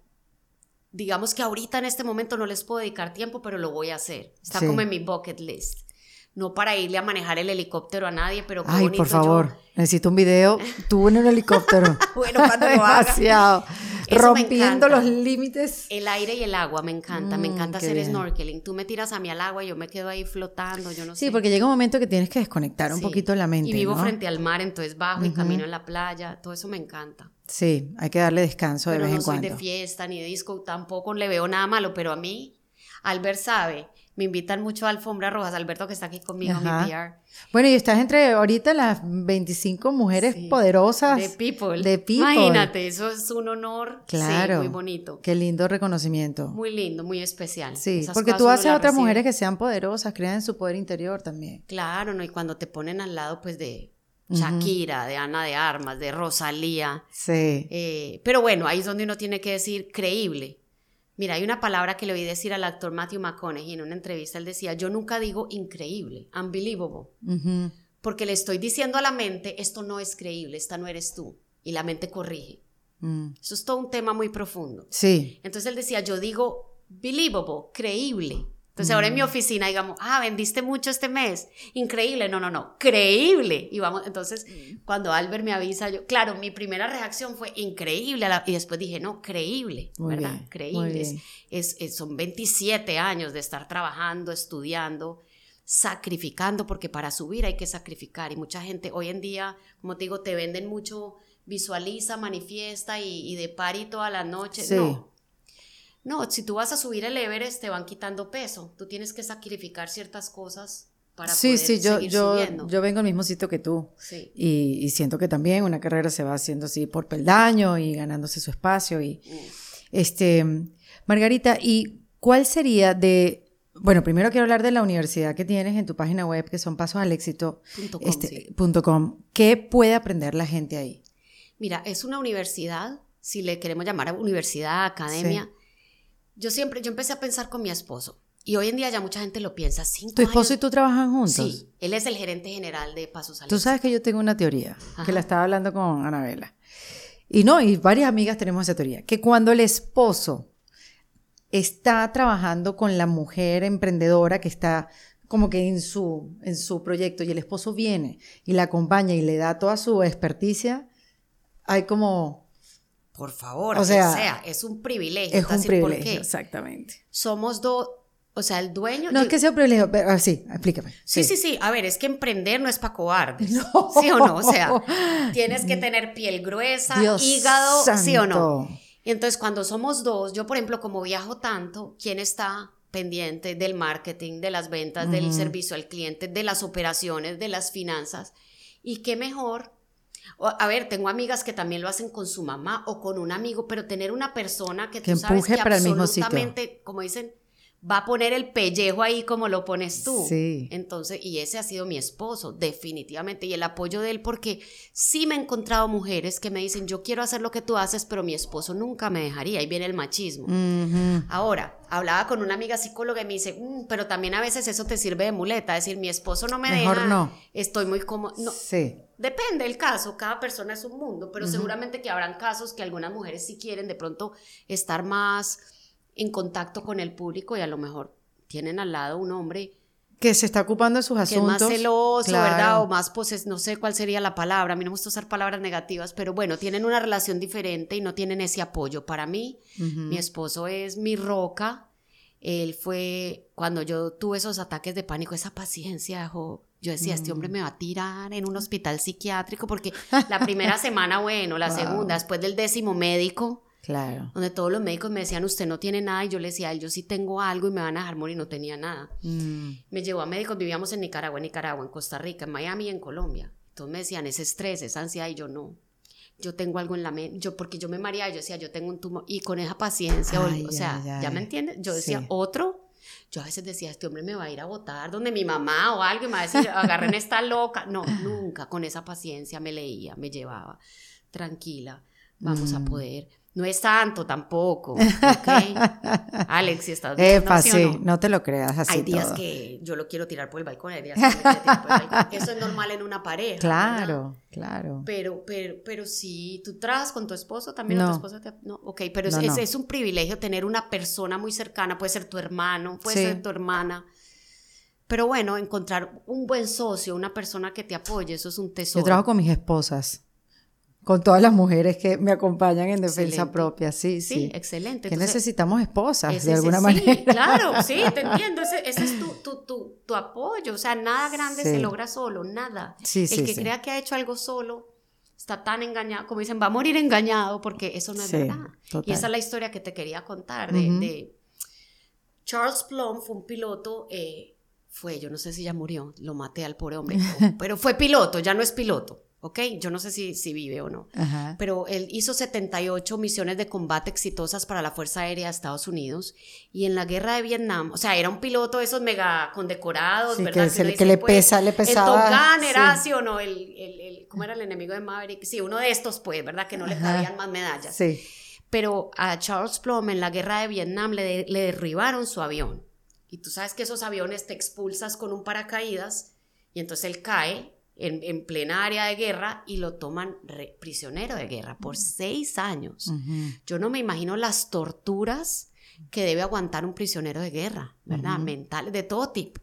digamos que ahorita en este momento no les puedo dedicar tiempo, pero lo voy a hacer. Está Sí. como en mi bucket list. No para irle a manejar el helicóptero a nadie, pero qué Ay, bonito por yo- favor, necesito un video. Tú en el helicóptero. Bueno, cuando. Demasiado. Eso Rompiendo los límites. El aire y el agua, me encanta, me Mm, encanta hacer bien. snorkeling. Tú me tiras a mí al agua y yo me quedo ahí flotando, yo no sé. Sí, porque llega un momento que tienes que desconectar un poquito la mente. Y vivo ¿no? frente al mar, entonces bajo y camino en la playa, todo eso me encanta. Sí, hay que darle descanso de pero vez no en soy cuando. de fiesta ni de disco, tampoco le veo nada malo, pero a mí, Albert sabe, me invitan mucho a Alfombra Rojas, Alberto que está aquí conmigo, Ajá. mi PR, Bueno, y estás entre ahorita las 25 mujeres Sí. poderosas. de People. De People. Imagínate, eso es un honor, Claro. sí, muy bonito, Qué lindo reconocimiento. muy lindo, muy especial. sí, Esas porque tú haces a otras recibe. mujeres que sean poderosas, crean en su poder interior también. Claro, ¿no? Y cuando te ponen al lado, pues, de. Shakira, de Ana de Armas, de Rosalía, Sí. Eh, pero bueno, ahí es donde uno tiene que decir creíble. Mira, hay una palabra que le oí decir al actor Matthew McConaughey en una entrevista. Él decía, yo nunca digo increíble, unbelievable, porque le estoy diciendo a la mente, esto no es creíble, esta no eres tú. Y la mente corrige. Mm. Eso es todo un tema muy profundo. Sí. Entonces él decía, yo digo believable, creíble. Entonces ahora en mi Mm. oficina digamos, ah, vendiste mucho este mes, increíble, no, no, no, creíble. Y vamos, entonces cuando Albert me avisa, yo, claro, mi primera reacción fue increíble la- y después dije, no, creíble, Muy ¿verdad? bien, creíble. Es- bien. es- es- son 27 años de estar trabajando, estudiando, sacrificando, porque para subir hay que sacrificar. Y mucha gente hoy en día, como te digo, te venden mucho, visualiza, manifiesta y, y de party toda la noche. Sí. No. No, si tú vas a subir el Everest, te van quitando peso. Tú tienes que sacrificar ciertas cosas para Sí, poder sí, yo, seguir yo, subiendo. yo vengo al mismo sitio que tú. Sí. Y, y siento que también una carrera se va haciendo así por peldaño y ganándose su espacio. Y, Mm. este, Margarita, ¿y cuál sería de, bueno, primero quiero hablar de la universidad que tienes en tu página web, que son pasos al éxito, Punto com, este, sí. ¿Qué puede aprender la gente ahí? Mira, es una universidad, si le queremos llamar a universidad, academia. Yo siempre, yo empecé a pensar con mi esposo. Y hoy en día ya mucha gente lo piensa. Cinco ¿Tu esposo y tú trabajan juntos? Sí, él es el gerente general de Pasos Tú sabes que yo tengo una teoría, Ajá. que la estaba hablando con Anabela. Y no, y varias amigas tenemos esa teoría, que cuando el esposo está trabajando con la mujer emprendedora que está como que en su, en su proyecto y el esposo viene y la acompaña y le da toda su experticia, hay como... Por favor, O o sea, es un privilegio. Es un decir privilegio, exactamente. Somos dos, o sea, el dueño. No yo- es que sea un privilegio, pero ah, sí, explícame. Sí, sí, sí. A ver, es que emprender no es para cobardes. No. ¿Sí o no? O sea, tienes que tener piel gruesa, Dios hígado, ¿sí o no? santo. Y entonces cuando somos dos, yo por ejemplo, como viajo tanto, ¿quién está pendiente del marketing, de las ventas, del servicio al cliente, de las operaciones, de las finanzas? Y qué mejor. O- A ver, tengo amigas que también lo hacen con su mamá o con un amigo, pero tener una persona que, Que tú sabes empuje que para el mismo sitio. absolutamente, como dicen, va a poner el pellejo ahí como lo pones tú. Sí. Entonces, y ese ha sido mi esposo, definitivamente, y el apoyo de él, porque sí me he encontrado mujeres que me dicen, yo quiero hacer lo que tú haces, pero mi esposo nunca me dejaría, ahí viene el machismo. Ahora, hablaba con una amiga psicóloga y me dice, "Mm, pero también a veces eso te sirve de muleta, es decir, mi esposo no me Mejor deja, no. estoy muy cómodo. No, Sí. Depende del caso, cada persona es un mundo, pero seguramente que habrán casos que algunas mujeres sí quieren de pronto estar más en contacto con el público y a lo mejor tienen al lado un hombre Que se está ocupando de sus que asuntos. más celoso, Claro. ¿verdad? O más poses, no sé cuál sería la palabra, a mí no me gusta usar palabras negativas, pero bueno, tienen una relación diferente y no tienen ese apoyo. Para mí, mi esposo es mi roca. Él fue, cuando yo tuve esos ataques de pánico, esa paciencia, jo, yo decía, este Mm. hombre me va a tirar en un hospital psiquiátrico, porque la primera semana, bueno, la Wow. segunda, después del décimo médico, Claro. donde todos los médicos me decían, usted no tiene nada, y yo le decía, a él, yo sí tengo algo y me van a dejar morir, no tenía nada. Mm. Me llevó a médicos, vivíamos en Nicaragua, en Nicaragua, en Costa Rica, en Miami y en Colombia. Entonces me decían, ese estrés, esa ansiedad, y yo no. Yo tengo algo en la mente, yo, porque yo me mareaba, yo decía, yo tengo un tumor, y con esa paciencia, o- Ay, o sea, ay, ¿ya ay. me entiendes? Yo decía, Sí. otro, yo a veces decía, este hombre me va a ir a votar donde mi mamá o algo, y me va a decir, agarren esta loca. No, nunca, con esa paciencia me leía, me llevaba tranquila. vamos a Mm. poder. No es tanto tampoco, ¿ok? Alex, si estás Epa, ¿sí o sí, no? no te lo creas así Hay días todo. que yo lo quiero tirar por el balcón, hay días que quiero tirar por el balcón. Eso es normal en una pareja. ¿verdad? Claro, claro. Pero, pero, pero si tú trabajas con tu esposo, también tu esposo te... No, ok, pero es, No, es- un privilegio tener una persona muy cercana, puede ser tu hermano, puede Sí. ser tu hermana. Pero bueno, encontrar un buen socio, una persona que te apoye, eso es un tesoro. Yo trabajo con mis esposas, con todas las mujeres que me acompañan en defensa Excelente. propia, sí, Sí, sí. excelente. Que Entonces, necesitamos esposas, ese- de ese- alguna sí, manera. Claro, sí, te entiendo. Ese, ese es tu, tu, tu, tu apoyo. O sea, nada grande Sí. se logra solo, nada. Sí, El sí, que sí. crea que ha hecho algo solo está tan engañado, como dicen, va a morir engañado porque eso no es Sí, verdad. total. Y esa es la historia que te quería contar de, de- Charles Plum fue un piloto, eh, fue, yo no sé si ya murió, lo maté al pobre hombre, pero fue piloto, ya no es piloto, ¿ok? Yo no sé si, si vive o no. Ajá. Pero él hizo 78 misiones de combate exitosas para la Fuerza Aérea de Estados Unidos y en la guerra de Vietnam, o sea, era un piloto de esos mega condecorados, Sí, ¿verdad? que, uno le- dice, que le pues, pesa, le pesaba. El Top Gun era, sí. sí o no, el, el- el- ¿cómo era el enemigo de Maverick? Sí, uno de estos, pues, ¿verdad? Que no le cabían más medallas. Sí. Pero a Charles Plum en la guerra de Vietnam le, de- le derribaron su avión. Y tú sabes que esos aviones te expulsas con un paracaídas y entonces él cae en, en plena área de guerra y lo toman re- prisionero de guerra por seis años. Ujú. Yo no me imagino las torturas que debe aguantar un prisionero de guerra, ¿verdad? Ujú. Mentales, de todo tipo.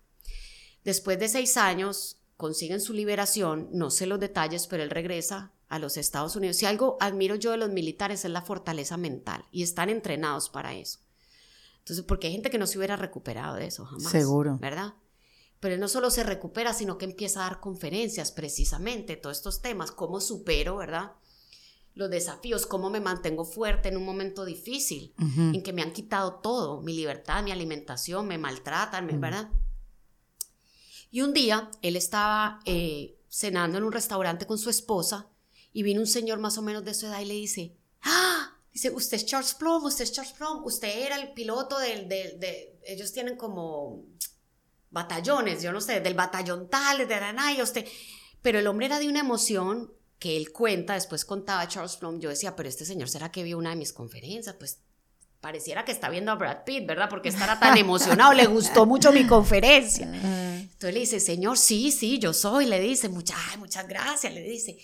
Después de seis años consiguen su liberación, no sé los detalles, pero él regresa a los Estados Unidos. Si algo admiro yo de los militares es la fortaleza mental y están entrenados para eso. Entonces, porque hay gente que no se hubiera recuperado de eso jamás. Seguro. ¿Verdad? Pero no solo se recupera, sino que empieza a dar conferencias precisamente, todos estos temas, cómo supero, ¿verdad? Los desafíos, cómo me mantengo fuerte en un momento difícil, en que me han quitado todo, mi libertad, mi alimentación, me maltratan, me- Mm. ¿verdad? Y un día él estaba eh, cenando en un restaurante con su esposa y vino un señor más o menos de su edad y le dice, ¡Ah! Dice, usted es Charles Plum, usted es Charles Plum, usted era el piloto del, del, de, ellos tienen como batallones, yo no sé, del batallón tal, de Aranay, usted, pero el hombre era de una emoción que él cuenta, después contaba Charles Plum, yo decía, pero este señor, ¿será que vio una de mis conferencias? Pues pareciera que está viendo a Brad Pitt, ¿verdad? Porque estará tan emocionado, le gustó mucho mi conferencia. Entonces le dice, señor, sí, sí, yo soy, le dice, muchas, muchas gracias, le dice,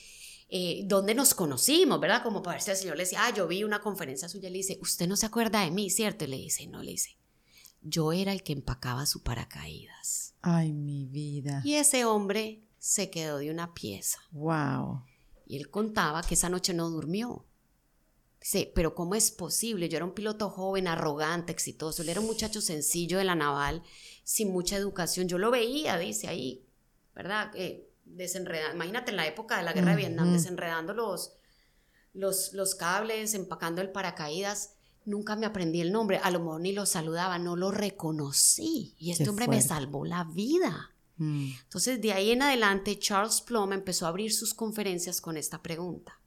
eh, ¿dónde nos conocimos, verdad? Como para ver si el señor le decía, ah, yo vi una conferencia suya, le dice, usted no se acuerda de mí, ¿cierto? Y le dice, no, le dice, yo era el que empacaba su paracaídas. Ay, mi vida. Y ese hombre se quedó de una pieza. Wow. Y él contaba que esa noche no durmió. Dice, pero ¿cómo es posible? Yo era un piloto joven, arrogante, exitoso. Él era un muchacho sencillo de la naval, sin mucha educación. Yo lo veía, dice ahí, ¿verdad? Eh, desenredando. Imagínate en la época de la guerra de Vietnam, desenredando los, los, los cables, empacando el paracaídas. Nunca me aprendí el nombre. A lo mejor ni lo saludaba, no lo reconocí. Y este Qué hombre me salvó la vida. Mm. Entonces, de ahí en adelante, Charles Plum empezó a abrir sus conferencias con esta pregunta.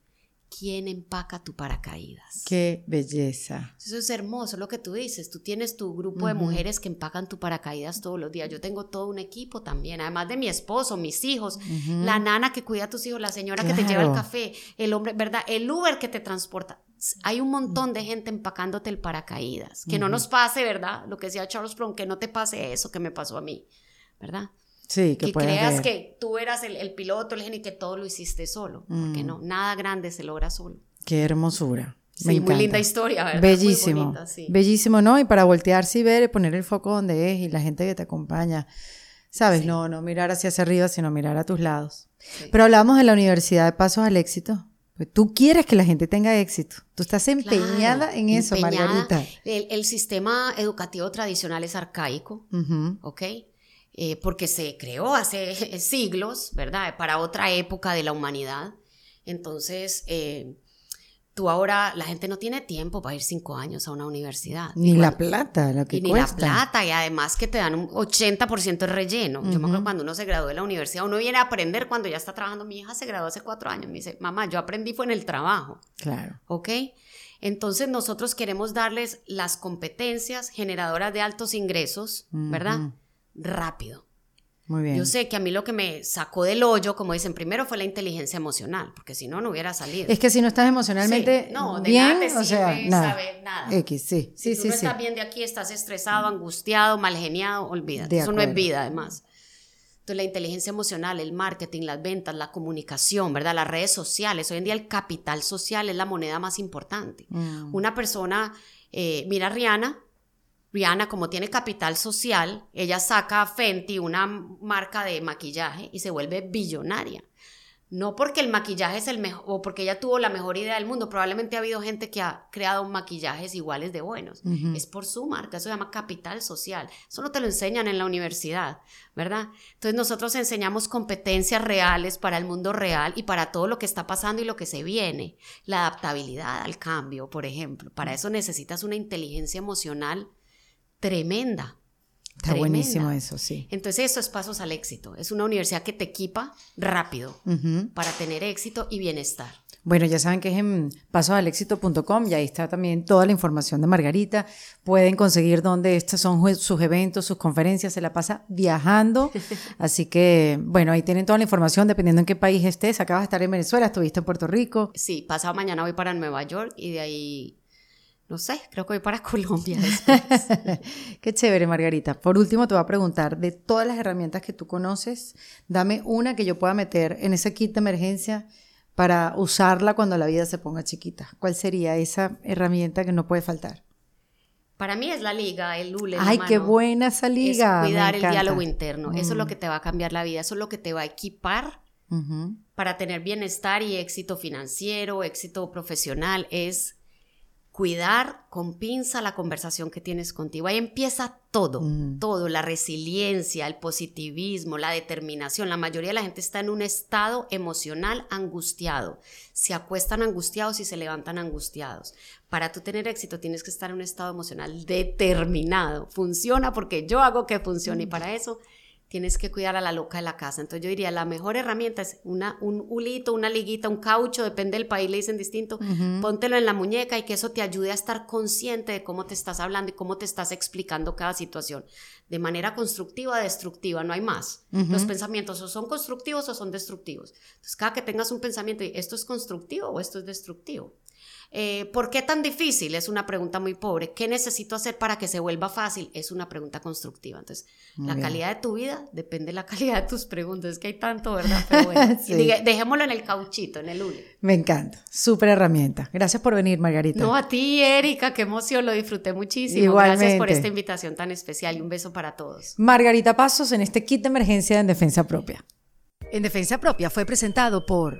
¿Quién empaca tu paracaídas? Qué belleza. Eso es hermoso lo que tú dices. Tú tienes tu grupo de mujeres que empacan tu paracaídas todos los días. Yo tengo todo un equipo también, además de mi esposo, mis hijos, la nana que cuida a tus hijos, la señora que te lleva el café, el hombre, ¿verdad? El Uber que te transporta. Hay un montón de gente empacándote el paracaídas. Que no nos pase, ¿verdad? Lo que decía Charles Plum, que no te pase eso que me pasó a mí, ¿verdad? Sí, que, que creas ver. que tú eras el, el piloto, el genio que todo lo hiciste solo. Porque Mm. no, nada grande se logra solo. Qué hermosura. Sí, Me muy linda historia, ¿verdad? Bellísimo. Bonita, sí. Bellísimo, ¿no? Y para voltearse y ver y poner el foco donde es y la gente que te acompaña. ¿Sabes? Sí. No, no mirar hacia hacia arriba, sino mirar a tus lados. Pero hablamos de la Universidad de Pasos al Éxito. Pues tú quieres que la gente tenga éxito. Tú estás empeñada Claro, en eso, empeñada. Margarita. El, el sistema educativo tradicional es arcaico. ¿ok? Eh, porque se creó hace siglos, ¿verdad? Para otra época de la humanidad. Entonces, eh, tú ahora, la gente no tiene tiempo para ir cinco años a una universidad. Ni la plata, lo que y ni cuesta. la plata, y además que te dan un 80% de relleno. Yo me acuerdo cuando uno se graduó de la universidad, uno viene a aprender cuando ya está trabajando. Mi hija se graduó hace cuatro años. Me dice, mamá, yo aprendí fue en el trabajo. Claro. ¿ok? Entonces nosotros queremos darles las competencias generadoras de altos ingresos, ¿verdad? Rápido. Muy bien. Yo sé que a mí lo que me sacó del hoyo, como dicen, primero fue la inteligencia emocional, porque si no, no hubiera salido. Es que si no estás emocionalmente Sí, no, de bien, nada te o sea, nada. saber nada. X, sí, sí, si tú sí, no sí. estás bien de aquí, estás estresado, angustiado, mal geniado, olvídate. De Eso no es vida, además. Entonces, la inteligencia emocional, el marketing, las ventas, la comunicación, ¿verdad? Las redes sociales. Hoy en día el capital social es la moneda más importante. Mm. Una persona, eh, mira a Rihanna, Rihanna como tiene capital social, ella saca a Fenty, una marca de maquillaje, y se vuelve billonaria. No porque el maquillaje es el mejor, o porque ella tuvo la mejor idea del mundo, probablemente ha habido gente que ha creado maquillajes iguales de buenos. Es por su marca, eso se llama capital social. Eso no te lo enseñan en la universidad, ¿verdad? Entonces nosotros enseñamos competencias reales para el mundo real y para todo lo que está pasando y lo que se viene. La adaptabilidad al cambio, por ejemplo. Para eso necesitas una inteligencia emocional tremenda. Está buenísimo eso, sí. Entonces eso es pasos al éxito. Es una universidad que te equipa rápido para tener éxito y bienestar. Bueno, ya saben que es en pasosalexito.com y ahí está también toda la información de Margarita. Pueden conseguir dónde estos son sus eventos, sus conferencias, se la pasa viajando. Así que, bueno, ahí tienen toda la información dependiendo en qué país estés. Acabas de estar en Venezuela, estuviste en Puerto Rico. Sí, pasado mañana voy para Nueva York y de ahí, no sé, creo que voy para Colombia después. Qué chévere, Margarita. Por último, te voy a preguntar, de todas las herramientas que tú conoces, dame una que yo pueda meter en ese kit de emergencia para usarla cuando la vida se ponga chiquita. ¿Cuál sería esa herramienta que no puede faltar? Para mí es la liga, el lule. Ay, qué buena esa liga. Es cuidar el diálogo interno. Eso es lo Mm. que te va a cambiar la vida. Eso es lo que te va a equipar para tener bienestar y éxito financiero, éxito profesional. Es cuidar con pinza la conversación que tienes contigo. Ahí empieza todo, Mm. todo, la resiliencia, el positivismo, la determinación. La mayoría de la gente está en un estado emocional angustiado. Se acuestan angustiados y se levantan angustiados. Para tú tener éxito tienes que estar en un estado emocional determinado. Funciona porque yo hago que funcione y para eso tienes que cuidar a la loca de la casa. Entonces yo diría, la mejor herramienta es una, un hulito, una liguita, un caucho, depende del país, le dicen distinto. Ujú. Póntelo en la muñeca y que eso te ayude a estar consciente de cómo te estás hablando y cómo te estás explicando cada situación. De manera constructiva o destructiva, no hay más. Los pensamientos o son constructivos o son destructivos. Entonces, cada que tengas un pensamiento, ¿esto es constructivo o esto es destructivo? Eh, ¿Por qué tan difícil? Es una pregunta muy pobre. ¿Qué necesito hacer para que se vuelva fácil? Es una pregunta constructiva. Entonces, Muy la bien. calidad de tu vida depende de la calidad de tus preguntas. Es que hay tanto, ¿verdad? Pero bueno, Sí. diga- dejémoslo en el cauchito, en el hule. Me encanta. Súper herramienta. Gracias por venir, Margarita. No, a ti, Erika, qué emoción, lo disfruté muchísimo. Igualmente. Gracias por esta invitación tan especial y un beso para todos. Margarita Pasos en este kit de emergencia en defensa propia. En defensa propia fue presentado por